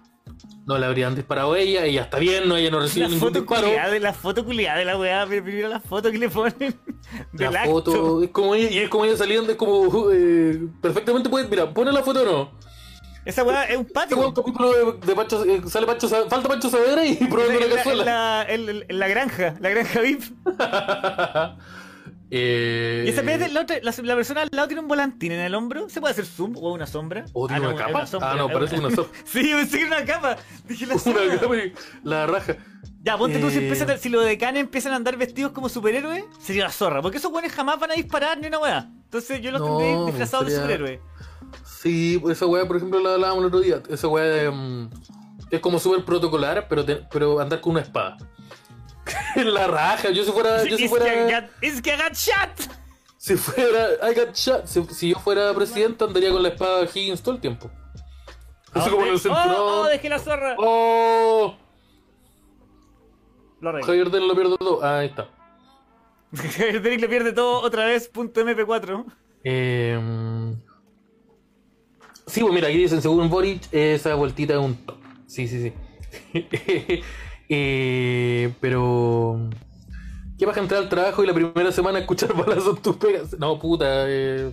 No le habrían disparado a ella, ella está bien, no, ella no recibe La ningún foto disparo. de la foto culiada de la weá, pero mira la foto que le ponen del La acto. foto, es como ella, y es como ella saliendo, es como eh, perfectamente puede, mira, pone la foto o no. Esa weá es un Este patio. capítulo de, de Pancho, eh, sale Pancho, Sa- falta Pancho Saavedra y probando la la, cazuela. en la- en- en la granja, la granja VIP. eh, Y esa espérate, la, otra- la, la persona al lado tiene un volantín en el hombro. ¿Se puede hacer zoom o una sombra? ¿O tiene no, una es capa? Ah, no, parece una sombra. Sí, pensé que era una capa. Dije la sombra. una capa y la raja. Ya, ponte tú, si, Eh. empiezan a- si los decanes empiezan a andar vestidos como superhéroes, sería la zorra. Porque esos buenos jamás van a disparar ni una weá. Entonces yo los No, tendré disfrazados de superhéroes. Sí, pues esa weá, por ejemplo, la hablábamos el otro día. Esa weá de, mm, es como súper protocolar, pero, te- pero andar con una espada. la raja, yo si fuera. Yo si fuera. it's que got shot. Si fuera. I got shot. Si, si yo fuera presidente, andaría con la espada Higgins todo el tiempo. Así como en el oh, cinturón. oh, dejé la zorra. ¡Oh! Lo arreglo. Javier Del lo pierdo todo. Ah, ahí está. Javier Derrick le pierde todo otra vez. Punto MP4. Eh, sí, pues mira, aquí dicen, según Boric, esa vueltita es un top. Sí, sí, sí. Eh, pero... ¿Qué vas a entrar al trabajo y la primera semana escuchar balazos en tus pegas? No, puta. Eh,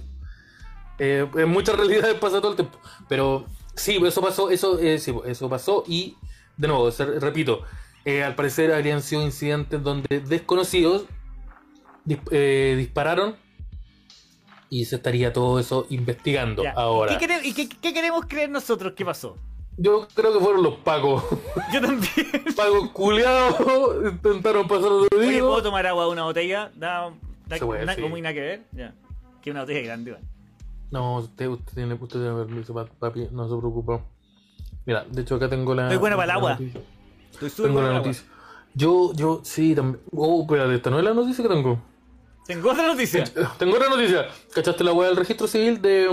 eh, en muchas realidades pasa todo el tiempo. Pero sí, eso pasó, eso, eh, sí, eso pasó y, de nuevo, repito, al parecer habrían sido incidentes donde desconocidos dis- dispararon y se estaría todo eso investigando Ya. ahora. ¿Qué ¿Y qué, qué queremos creer nosotros que pasó? Yo creo que fueron los pacos. Yo también. Pacos culiados intentaron pasar de Oye, ¿puedo tomar agua de una botella? Da, da- puede, na- sí. como nada que ver. Ya. Que una botella grande, igual. No, usted, usted tiene, usted tiene permiso, pa- papi, no se preocupe. Mira, de hecho acá tengo la. Estoy buena para el agua. noticia. Estoy súper Tengo la noticia. Yo, yo, sí, también. Oh, espérate, esta no es la noticia que tengo. Tengo otra noticia. Tengo otra noticia. ¿Cachaste la weá del registro civil de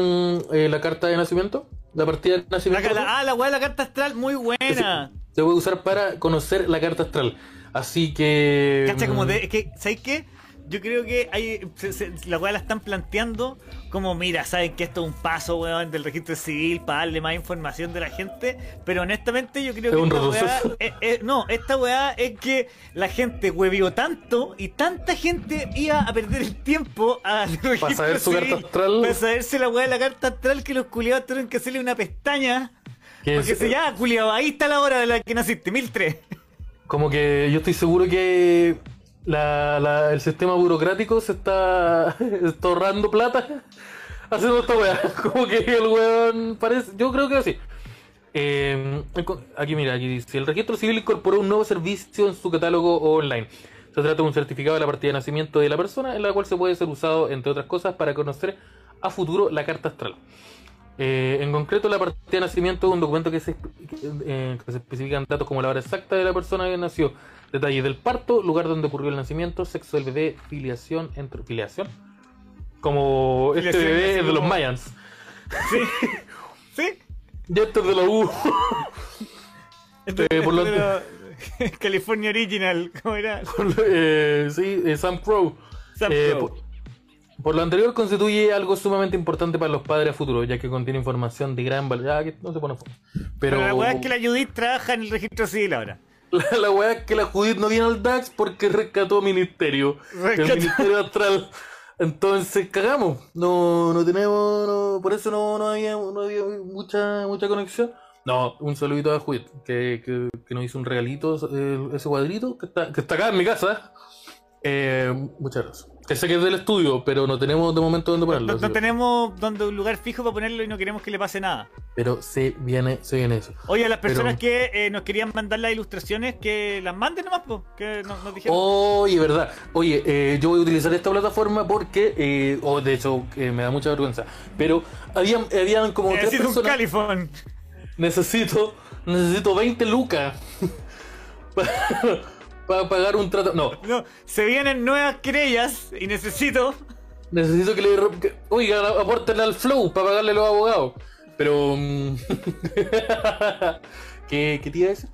mm, eh, la carta de nacimiento? La partida de La, nacimiento. la- ah, la weá de la carta astral, muy buena. Se puede usar para conocer la carta astral. Así que. Cacha, como mm, de. Es que, ¿sabes qué? Yo creo que hay, se- se- la weá la están planteando como, mira, saben que esto es un paso, weón, del registro civil para darle más información de la gente, pero honestamente yo creo Es que un esta weá, retroceso. es- es- no, esta weá es que la gente huevió tanto y tanta gente iba a perder el tiempo al registro saber su civil, carta astral. Para saberse la weá de la carta astral que los culiados tuvieron que hacerle una pestaña. que Porque se ya, culiado, ahí está la hora de la que naciste, 1003. Como que yo estoy seguro que la, la- el sistema burocrático se está, está ahorrando plata haciendo esta weá. Como que el weón parece. Yo creo que sí. Eh, aquí mira, aquí dice, el registro civil incorporó un nuevo servicio en su catálogo online. Se trata de un certificado de la partida de nacimiento de la persona, en la cual se puede ser usado, entre otras cosas, para conocer a futuro la carta astral. Eh, en concreto, la partida de nacimiento es un documento que se, eh, que se especifican datos como la hora exacta de la persona que nació, detalles del parto, lugar donde ocurrió el nacimiento, sexo del bebé, filiación, entre, filiación, como este Filiación, bebé es de los Mayans. ¿Sí? ¿Sí? Y este es de la U. Eh, por lo- Pero- California Original, ¿cómo era? Eh, sí, eh, Sam Pro. Sam Eh, Pro. por, por lo anterior, constituye algo sumamente importante para los padres a futuro, ya que contiene información de gran valor. Que no se pone fondo. Pero, Pero la weá es que la Judith trabaja en el registro civil ahora. La, la weá es que la Judith no viene al DAX porque rescató ministerio. Rescató. El ministerio astral. Entonces cagamos. No, no tenemos. no- por eso no, no había, no había mucha, mucha conexión. No, un saludito a Judith, que, que, que nos hizo un regalito, eh, ese cuadrito, que está, que está acá en mi casa. Eh, muchas gracias. Que sé que es del estudio, pero no tenemos de momento dónde ponerlo. No, tenemos donde un lugar fijo para ponerlo y no queremos que le pase nada. Pero se viene, se viene eso. Oye, a las personas Pero- que eh, nos querían mandar las ilustraciones, que las manden nomás, po, que nos, nos dijeron. Oye, verdad. Oye, eh, yo voy a utilizar esta plataforma porque, eh, oh, de hecho, me da mucha vergüenza. Pero habían, habían como tres Necesito un personas. califón. Necesito, necesito 20 lucas para pagar un trato. No, No, se vienen nuevas querellas y necesito. necesito que le. que- oiga, apórtenle al flow para pagarle a los abogados. Pero. mm, ¿Qué, ¿Qué te iba a decir?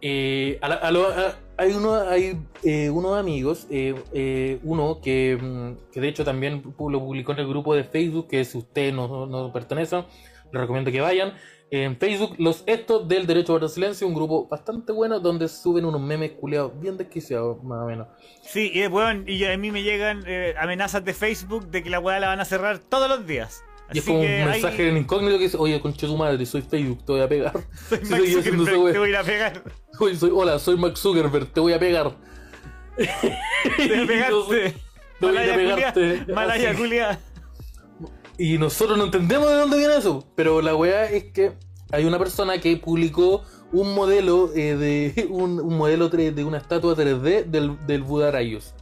Eh, a la- a lo- a- hay uno, hay eh, unos amigos, eh, uno que, mm, que de hecho también lo publicó en el grupo de Facebook, que si ustedes no, no pertenecen, les recomiendo que vayan. En Facebook, los estos del Derecho a Silencio, un grupo bastante bueno donde suben unos memes culeados bien desquiciados, más o menos. Sí, y, bueno, y a mí me llegan eh, amenazas de Facebook de que la weá la van a cerrar todos los días. Y es Así como un mensaje en incógnito que dice, oye, conche tu madre, soy Facebook, te voy a pegar. soy Si Mark Zuckerberg, te voy a pegar. Oye, soy, hola, soy Mark Zuckerberg, te voy a pegar. Te voy a pegarte. Te voy a Malaya pegarte. culia. Y nosotros no entendemos de dónde viene eso. Pero la weá es que hay una persona que publicó un modelo eh, de un, modelo 3 de una estatua 3D del, del Buda Rayos.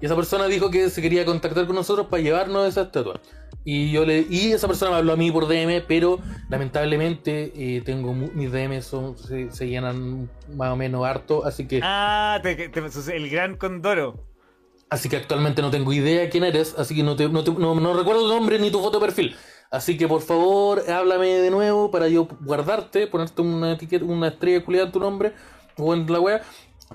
Y esa persona dijo que se quería contactar con nosotros para llevarnos esa estatua. Y yo le y esa persona me habló a mí por DM, pero lamentablemente eh, tengo mis DM se llenan más o menos harto, así que Ah, te- te- el gran Condoro. Así que actualmente no tengo idea quién eres, así que no, te- no, te- no- no recuerdo tu nombre ni tu foto de perfil. Así que por favor, háblame de nuevo para yo guardarte, ponerte una etiqueta, una estrella culiada en tu nombre o en la wea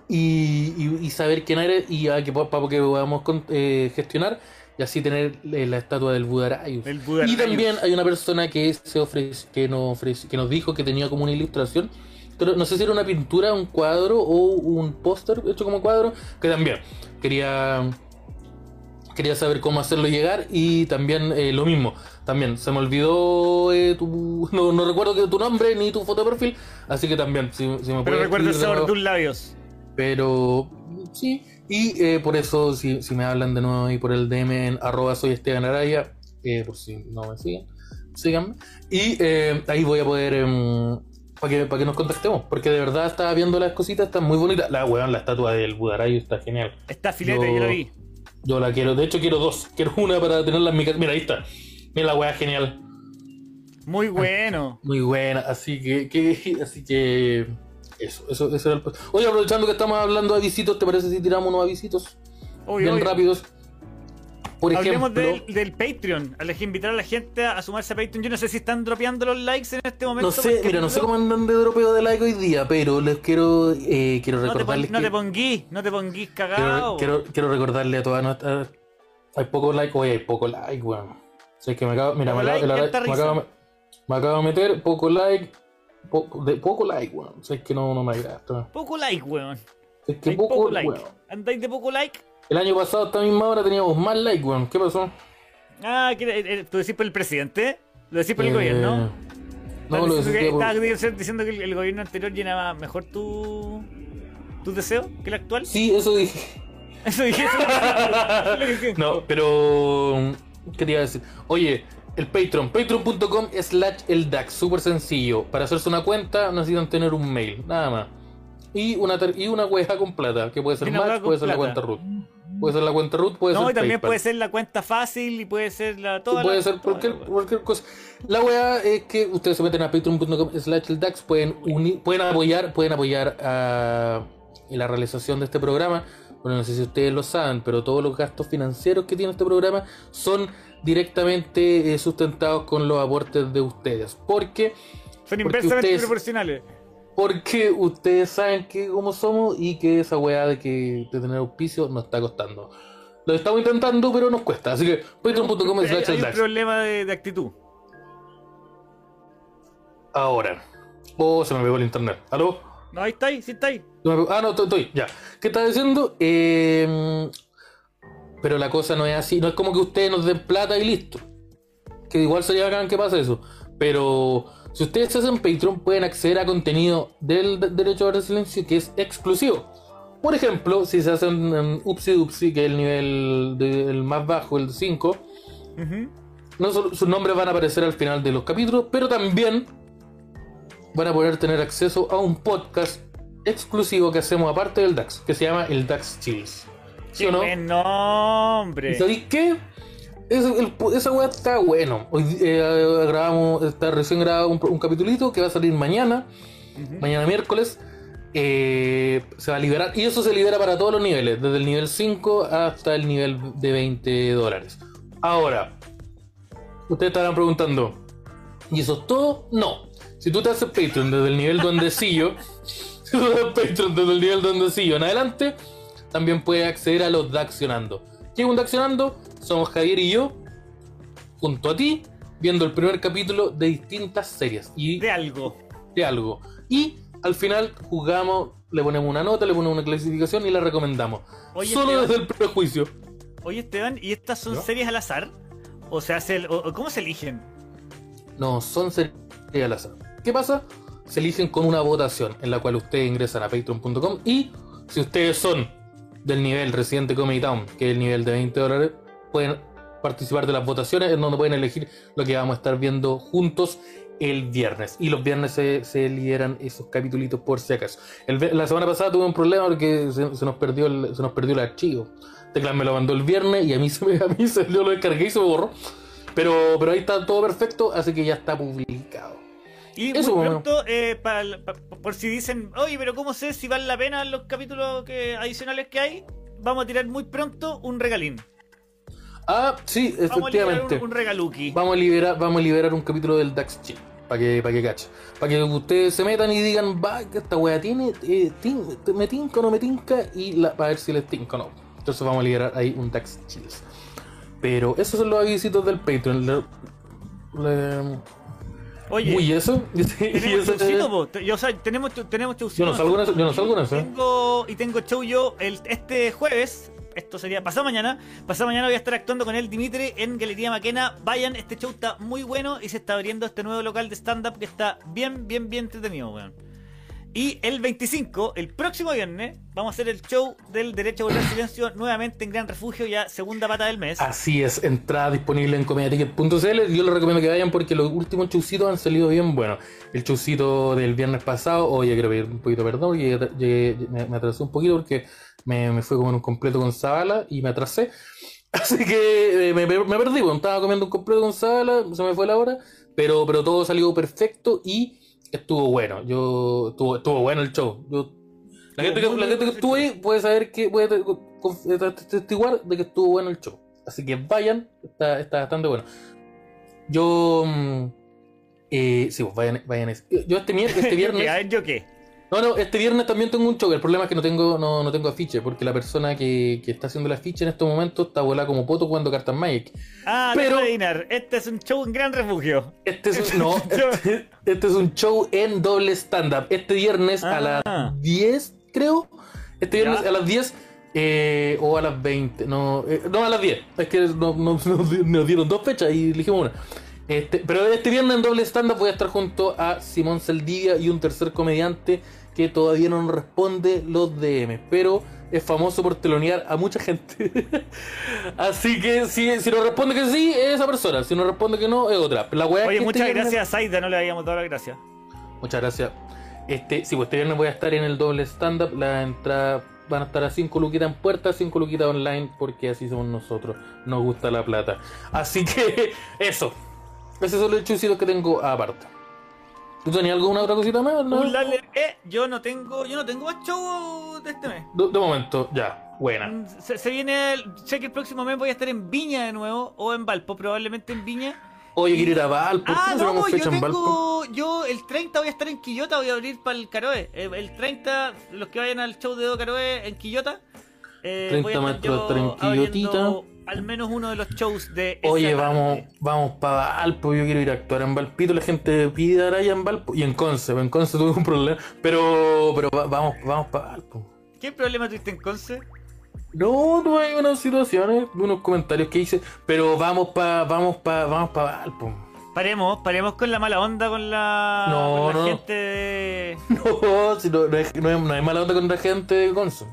y, y- y saber quién eres y a que, para que podamos con- eh, gestionar y así tener eh, la estatua. Del Budarayus. Y también hay una persona que se ofrece, que nos ofrece- que nos dijo que tenía como una ilustración. Pero no sé si era una pintura, un cuadro o un póster hecho como cuadro, que también quería quería saber cómo hacerlo llegar y también eh, lo mismo. También se me olvidó eh, tu. No, no recuerdo que tu nombre ni tu foto de perfil. Así que también, si, si me Pero puedes recuerda el sabor de tus labios. Pero sí. Y eh, por eso, si, si me hablan de nuevo ahí por el DM en arroba soy Esteban Araya, por si no me siguen, síganme. Y ahí voy a poder. Para que, pa' que nos contactemos. Porque de verdad estaba viendo las cositas, están muy bonitas. La weón, la estatua del Budarayo está genial. Está filete, Yo- yo lo vi. Yo la quiero, de hecho quiero dos. Quiero una para tenerla en mi casa. Mira, ahí está. Mira la weá genial. Muy bueno. Muy buena, así que, que- así que eso, eso, eso era el Oye, aprovechando que estamos hablando de avisitos, ¿te parece si tiramos unos avisitos Obvio, bien rápidos? Por Hablemos ejemplo, del, del Patreon. A que invitar a la gente a, a sumarse a Patreon. Yo no sé si están dropeando los likes en este momento. no sé, mira, no sé cómo andan de dropeo de like hoy día, pero les quiero, eh, quiero No te, pon- recordarles no que te ponguís, no te quiero, cagado. quiero, quiero recordarle a todas nuestras hay poco like, oye, hay poco like, weón. O sea, es que me acabo, mira, me, acabo, me acabo- me acabo de meter poco like, poco, de poco like, weón. O sea, es que no, no me agrada. Poco like, weón. Es que poco, poco like. weón. ¿Andáis de poco like? El año pasado a esta misma hora teníamos más like, weón. ¿Qué pasó? Ah, ¿qué- eh, eh, ¿tú decís por el presidente? ¿Lo decís por el Eh, gobierno? No, ¿Estás lo diciendo, que, por... estabas diciendo- que el, el gobierno anterior llenaba mejor tu, tus deseos que el actual? Sí, eso dije. Eso dije. No, pero. ¿Qué te iba a decir? Oye, el Patreon, patreon.com slash el DAX, súper sencillo. Para hacerse una cuenta necesitan tener un mail, nada más. Y una, y una cueja con plata, que puede ser Match, puede ser la cuenta root. Puede ser la cuenta root, puede No, ser y también PayPal. puede ser la cuenta fácil y puede ser la toda puede la- ser cualquier, la- cualquier cosa. La weá es que ustedes se meten a patreon.com slash el DAX, pueden, unir, pueden apoyar, pueden apoyar a en la realización de este programa. Bueno, no sé si ustedes lo saben, pero todos los gastos financieros que tiene este programa son directamente eh, sustentados con los aportes de ustedes. Porque, Son inversamente ustedes- proporcionales. Porque ustedes saben que cómo somos y que esa weá de que de tener auspicio nos está costando. Lo estamos intentando, pero nos cuesta. Así que patreon.com Hay, slash hay el un problema de, de actitud. Ahora. Oh, se me pegó el internet. ¿Aló? No, ahí está ahí, sí está ahí. Ah, no, estoy, estoy, ya. ¿Qué estás diciendo? Eh, pero la cosa no es así. No es como que ustedes nos den plata y listo. Que igual sería bacán que pase eso. Pero si ustedes se hacen Patreon, pueden acceder a contenido del de- derecho a guardar silencio que es exclusivo. Por ejemplo, si se hacen en Upsi Dupsi, que es el nivel de- el más bajo, el 5, Ujú. no solo sus nombres van a aparecer al final de los capítulos, pero también van a poder tener acceso a un podcast exclusivo que hacemos aparte del DAX, que se llama el DAX Chills. ¿Sí o no? Buen nombre. ¿Y ¿Sabéis qué? Esa, el- esa weá está bueno. Hoy eh, grabamos, está recién grabado un, un capitulito que va a salir mañana, mañana miércoles. eh, se va a liberar y eso se libera para todos los niveles, desde el nivel 5 hasta el nivel de 20 dólares. Ahora, ustedes estarán preguntando, ¿y eso es todo? No. Si tú te haces Patreon desde el nivel duendecillo, si tú te haces Patreon desde el nivel duendecillo en adelante, también puedes acceder a los Daccionando. ¿Qué es un Daccionando? Somos Javier y yo, junto a ti, viendo el primer capítulo de distintas series y De algo. de algo. Y al final jugamos, le ponemos una nota, le ponemos una clasificación y la recomendamos. Oye, Solo Esteban. desde el prejuicio. Oye, Esteban, ¿y estas son ¿No? series al azar? O sea, se, o- o ¿cómo se eligen? No, son series al azar. ¿Qué pasa? Se eligen con una votación en la cual ustedes ingresan a patreon.com y si ustedes son del nivel Residente Comedy Town, que es el nivel de 20 dólares, pueden participar de las votaciones en donde pueden elegir lo que vamos a estar viendo juntos el viernes. Y los viernes se, se liberan esos capítulos por si acaso. El la semana pasada tuve un problema porque se, se nos perdió el, se nos perdió el archivo. Teclas me lo mandó el viernes y a mí se me, a mí se, yo lo descargué y se borró. Pero, pero ahí está todo perfecto, así que ya está publicado. Y Eso, muy bueno. eh, pa- pa- por si dicen, oye, pero ¿cómo sé si vale la pena los capítulos que, adicionales que hay? Vamos a tirar muy pronto un regalín. Ah, sí, Vamos a liberar efectivamente. un, un regaluki. Vamos a liberar, vamos a liberar un capítulo del Dax Chill. Para que, para que cache. Para que ustedes se metan y digan, va, que esta wea tiene, eh, tin- me tinca o no me tinca, y la, para ver si les tinca o no. Entonces vamos a liberar ahí un Dax Chills. Pero esos son los avisitos del Patreon. Le- le- Oye, Uy, ¿y eso? ¿Y tenemos eso- showcito, po. Te- yo, o sea, tenemos, tenemos showcito. Yo no salgo en eso, yo no salgo en eso. ¿eh? Tengo, y tengo show yo el, este jueves. Esto sería pasado mañana. Pasado mañana voy a estar actuando con él, Dimitri, en Galería Maquena. Vayan, este show está muy bueno y se está abriendo este nuevo local de stand-up que está bien, bien, bien entretenido, weón. Y el 25, el próximo viernes, vamos a hacer el show del Derecho a Guardar Silencio nuevamente en Gran Refugio, ya segunda pata del mes. Así es, entrada disponible en comediaticket.cl. Yo les recomiendo que vayan porque los últimos showcitos han salido bien buenos. El showcito del viernes pasado, oye, quiero pedir un poquito perdón, me, me atrasé un poquito porque me, me fue como en un completo con Zabala y me atrasé. Así que eh, me, me perdí, bueno, estaba comiendo un completo con Zabala, se me fue la hora, pero, pero todo salió perfecto y estuvo bueno. Yo estuvo, estuvo bueno el show. Yo, la gente, que, la gente que estuvo ahí puede saber que puede eh, testiguar de que estuvo bueno el show. Así que vayan, está, está bastante bueno. Yo mm, eh, sí, pues vayan, vayan. Yo este, mier- este viernes. ¿yo qué? No, no, este viernes también tengo un show. El problema es que no tengo, no, no tengo afiche, porque la persona que, que está haciendo el afiche en estos momentos está volada como poto jugando cartas Magic. Ah, Pero- adivinar. Este es un show en gran refugio. Este es, un- no, este, este es un show en doble stand-up. Este viernes a Ah. las 10, creo. Este viernes Ya. a las 10 eh, o a las 20. No, eh, no, a las 10. Es que no, no- nos, di- nos dieron dos fechas y elegimos una. Este, pero este viernes en doble stand-up voy a estar junto a Simón Saldivia y un tercer comediante que todavía no nos responde los DM. Pero es famoso por telonear a mucha gente. Así que si, si nos responde que sí, es esa persona. Si nos responde que no, es otra. La weá es Oye, este muchas viernes- gracias a Saida, no le habíamos dado las gracias. Muchas gracias. Este, sí, pues este viernes voy a estar en el doble stand-up. La entrada van a estar a 5 luquitas en puerta, 5 luquitas online, porque así somos nosotros. Nos gusta la plata. Así que, eso. Esos son los chusitos que tengo aparte. ¿Tú tenías alguna otra cosita más? No? Un E, yo no tengo, yo no tengo más show de este mes. De, de momento, ya. Buena. Mm, Se, se viene, el- sé que el próximo mes voy a estar en Viña de nuevo, o en Valpo, probablemente en Viña. Oye, quiero ir a Valpo. ¿Por qué Ah, no yo Valpo? tengo, yo el 30 voy a estar en Quillota, voy a abrir para el Caroe. El 30, los que vayan al show de Do Caroe en Quillota. eh, 30 voy a estar metros yo estar en abriendo Quillotita. Al menos uno de los shows de Oye, tarde. vamos, vamos para Valpo, yo quiero ir a actuar en Valpito, la gente pide allá en Valpo y en Conce, en Conce tuve un problema, pero pero va- vamos, vamos para Valpo. ¿Qué problema tuviste en Conce? No, no hay unas situaciones, unos comentarios que hice, pero vamos para vamos pa, vamos pa Valpo. Paremos, paremos con la mala onda con la, No, con la no. gente de... No, si no, no, hay, no hay- no hay mala onda con la gente de Conce.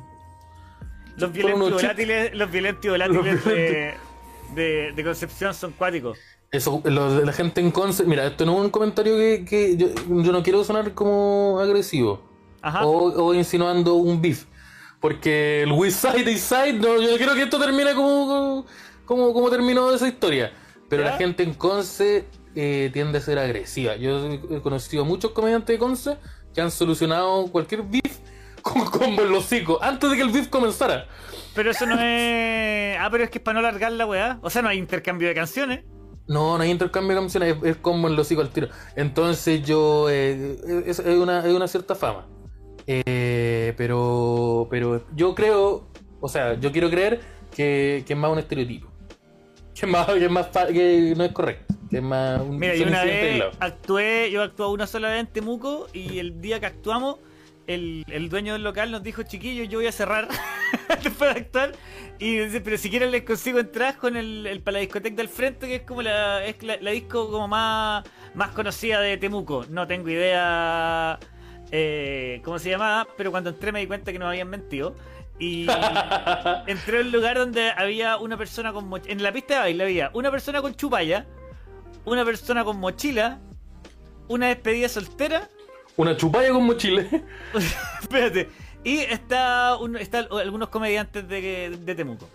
Los violentos volátiles, los violentos volátiles de, de, de Concepción son cuáticos. Eso, lo la gente en Conce, mira, esto no es un comentario que, que yo, yo no quiero sonar como agresivo. Ajá. o, o insinuando un beef. Porque el West Side East Side, no, yo quiero que esto termine como, como, como terminó esa historia. Pero ¿Ya? la gente en Conce eh, tiende a ser agresiva. Yo he conocido a muchos comediantes de Conce que han solucionado cualquier beef con combo en los hocico antes de que el beef comenzara. Pero eso no es... Ah, pero es que es para no alargar la weá. O sea, no hay intercambio de canciones. No, no hay intercambio de canciones, es, es combo en los hocico al tiro. Entonces yo... eh, es, es una, es una cierta fama. Eh, pero, pero yo creo, o sea, yo quiero creer que, que es más un estereotipo. Que es más, que más que no es correcto. Que es más un Mira, yo una vez actué, yo actué una sola vez en Temuco y el día que actuamos, el, el dueño del local nos dijo, chiquillos, yo voy a cerrar después de actuar. Y dice, pero si quieren les consigo entradas con el, el para la discoteca del frente, que es como la, es la, la disco como más, más conocida de Temuco. No tengo idea eh, cómo se llamaba, pero cuando entré me di cuenta que nos habían mentido. Y entré a un lugar donde había una persona con mochila. En la pista de baile había una persona con chupalla, una persona con mochila, una despedida soltera. Una chupalla con mochila. Espérate. Y está, un, está algunos comediantes de, de Temuco.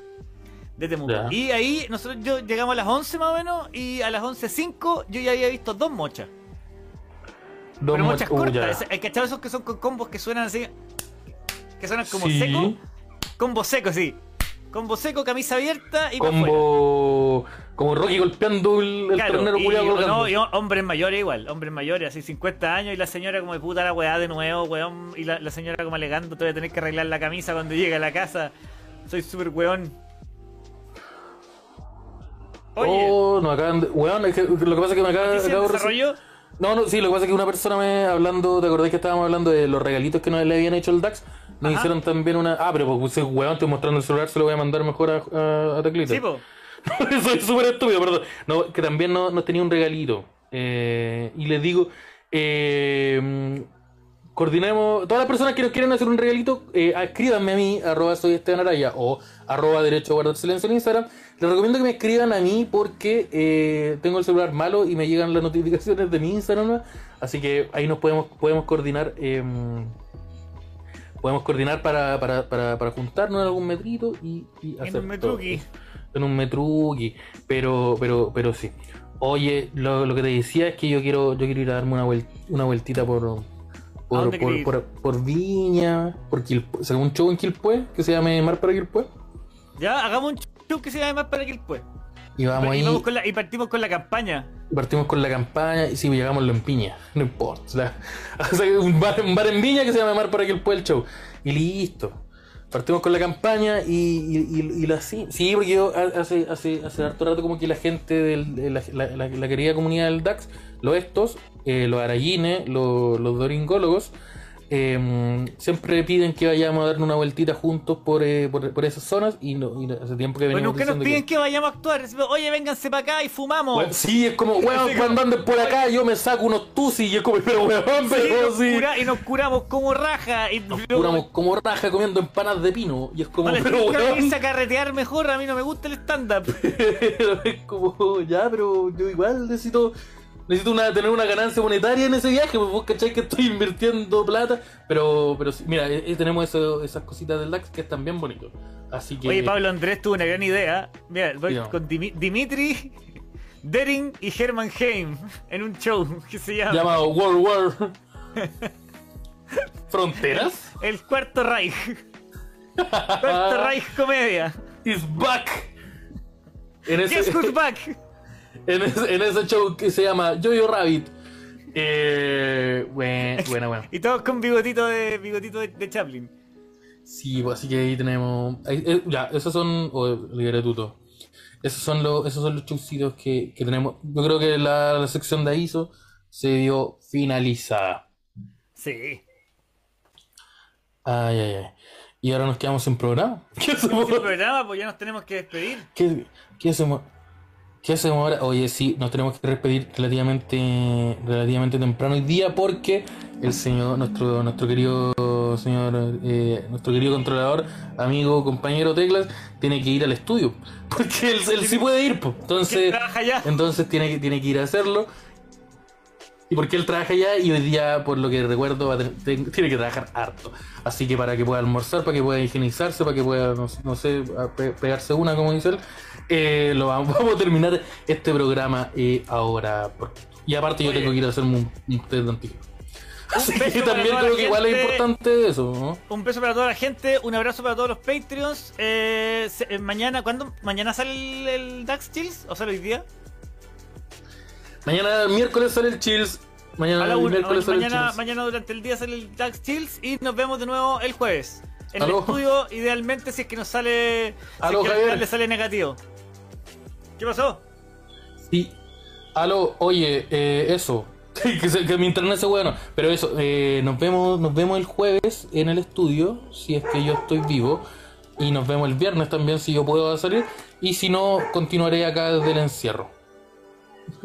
De Temuco. Ya. Y ahí nosotros yo llegamos a las 11 más o menos y a las 11.05 yo ya había visto dos mochas. Dos pero mo- mochas uh, cortas. ¿Hay cachado esos que son con combos que suenan así? Que suenan como Sí. seco. Combo seco, sí. Combo seco, camisa abierta y afuera. Como Rocky golpeando el, el Claro, ternero colgando. no, y hombres mayores igual, hombres mayores, así 50 años y la señora como de puta la weá de nuevo, weón, y la, la señora como alegando, te voy a tener que arreglar la camisa cuando llegue a la casa, soy súper weón. Oye, Oh, no acaban de. Weón, es que lo que pasa es que me acaba, ¿noticia acabo de desarrollo? No, no, sí, lo que pasa es que una persona me hablando, ¿te acordás que estábamos hablando de los regalitos que nos le habían hecho el DAX? Nos Ajá. hicieron también una. Ah, pero pues ese weón, estoy mostrando el celular, se lo voy a mandar mejor a, a, a Teclita. Sí, po. Soy súper estúpido, perdón. No, que también no- nos tenía un regalito. Eh, y les digo, eh, coordinemos. Todas las personas que nos quieren hacer un regalito, eh, escríbanme a mí, arroba soy Esteban Araya o arroba derecho a guardar silencio en Instagram. Les recomiendo que me escriban a mí porque eh, tengo el celular malo y me llegan las notificaciones de mi Instagram. ¿no? Así que ahí nos podemos, podemos coordinar. eh, podemos coordinar para, para, para, para juntarnos en algún metrito y, y En hacer un todo metruqui. En un metruqui, pero, pero, pero sí. Oye, lo, lo que te decía es que yo quiero, yo quiero ir a darme una, vuel- una vueltita por por, por, por, por Viña, por Quilpue, saca un show en Quilpue que se llame Mar para Quilpue. Ya, hagamos un show que se llame más para que pues. Y vamos y, ahí, vamos con la- y partimos con la campaña. partimos con la campaña y si llegamos en Piña, no importa. O sea, o un, bar, un bar en Viña que se llama Mar para Quilpue el show. Y listo. Partimos con la campaña y, y, y, la sí. Sí, porque yo ha- hace, hace, hace harto rato como que la gente de la, la- querida comunidad del DAX, los estos, eh, los arayines, los, los doringólogos, eh, siempre piden que vayamos a darnos una vueltita juntos por, eh, por, por esas zonas y, no, y no- hace tiempo que Bueno, venimos nunca nos diciendo piden que... que... vayamos a actuar. Oye, vénganse para acá y fumamos. Bueno, sí, es como, weón, cuando andes por acá yo me saco unos tusis y es como, pero weón, Sí, pero nos sí. y nos curamos como raja. Y Nos luego- curamos como raja comiendo empanadas de pino y es como, pero que weón, a carretear mejor, a mí no me gusta el stand-up. pero es como, ya, pero yo igual necesito necesito una, tener una ganancia monetaria en ese viaje, pues vos cachai que estoy invirtiendo plata, pero, pero sí, mira, eh, eh, tenemos eso- esas cositas del DAX que están bien bonitos. Así que Oye, Pablo Andrés tuvo una gran idea. Mira, voy con Dimi- Dimitri, Dering y Herman Heim en un show que se llama llamado World War Fronteras El Cuarto Reich. Cuarto Reich Comedia. is back. En ese, Guess who's back? En ese, en ese show que se llama Jojo Rabbit. Eh, buena, buena, buena. Y todos con bigotito de bigotito de, de Chaplin. Sí, pues así que ahí tenemos. ahí- eh, ya, esos son. O tuto. Esos son los, esos son los showcitos que, que tenemos. Yo creo que la, la sección de ISO se dio finalizada. Sí. Ay, ay, ay. Y ahora nos quedamos sin programa. ¿Qué hacemos? El programa, pues ya nos tenemos que despedir. ¿Qué, qué hacemos? ¿Qué hacemos ahora? Oye, sí, nos tenemos que despedir relativamente, relativamente temprano hoy día porque el señor, nuestro, nuestro querido señor, eh, nuestro querido controlador, amigo, compañero Teclas, tiene que ir al estudio. Porque él, él sí puede ir, pues. ¿Quién Entonces, entonces tiene que, tiene que ir a hacerlo. Y porque él trabaja allá y hoy día, por lo que recuerdo, va a tener- ten- tiene que trabajar harto. Así que para que pueda almorzar, para que pueda higienizarse, para que pueda, no, no sé, pegarse una, como dice él, eh, lo vamos, vamos a terminar este programa eh, ahora. Y aparte yo tengo que ir a hacerme un, un test de antígeno. Así que también creo que igual es importante eso, ¿no? Un beso para toda la gente, un abrazo para todos los Patreons. Eh, se- eh, mañana, ¿cuándo? ¿Mañana sale el, el DAX Chills? ¿O sale hoy día? Mañana miércoles sale el Chills. Mañana una. miércoles sale el Chills. mañana durante el día sale el DAX Chills y nos vemos de nuevo el jueves. En Aló. el estudio, idealmente, si es que nos sale. Aló, si es que al Javier. final le sale negativo. ¿Qué pasó? Sí. Aló, oye, eh, eso. que, se- que mi internet se bueno. Pero eso, eh, nos vemos, nos vemos el jueves en el estudio, si es que yo estoy vivo. Y nos vemos el viernes también si yo puedo salir. Y si no, continuaré acá desde el encierro.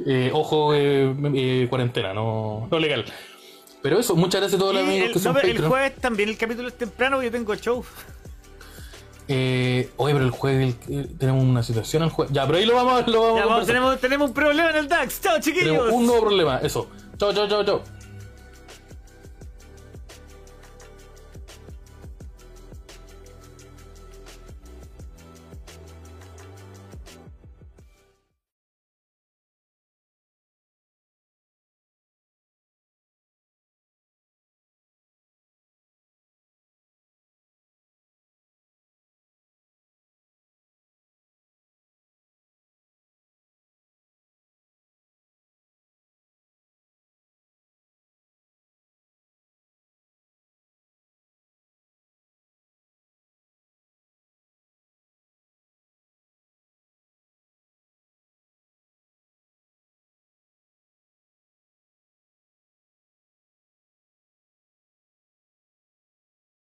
Eh, ojo, eh, eh, cuarentena, no, no legal. Pero eso, muchas gracias a todos los amigos el, que son no, el jueves también el capítulo es temprano yo tengo show. Eh, oye, pero el jueves el- eh, tenemos una situación el jueves. Ya, pero ahí lo vamos, a- lo vamos Ya, a vamos, tenemos, tenemos un problema en el DAX. Chao, chiquillos. Tenemos un nuevo problema, eso. Chao, chao, chao, chao.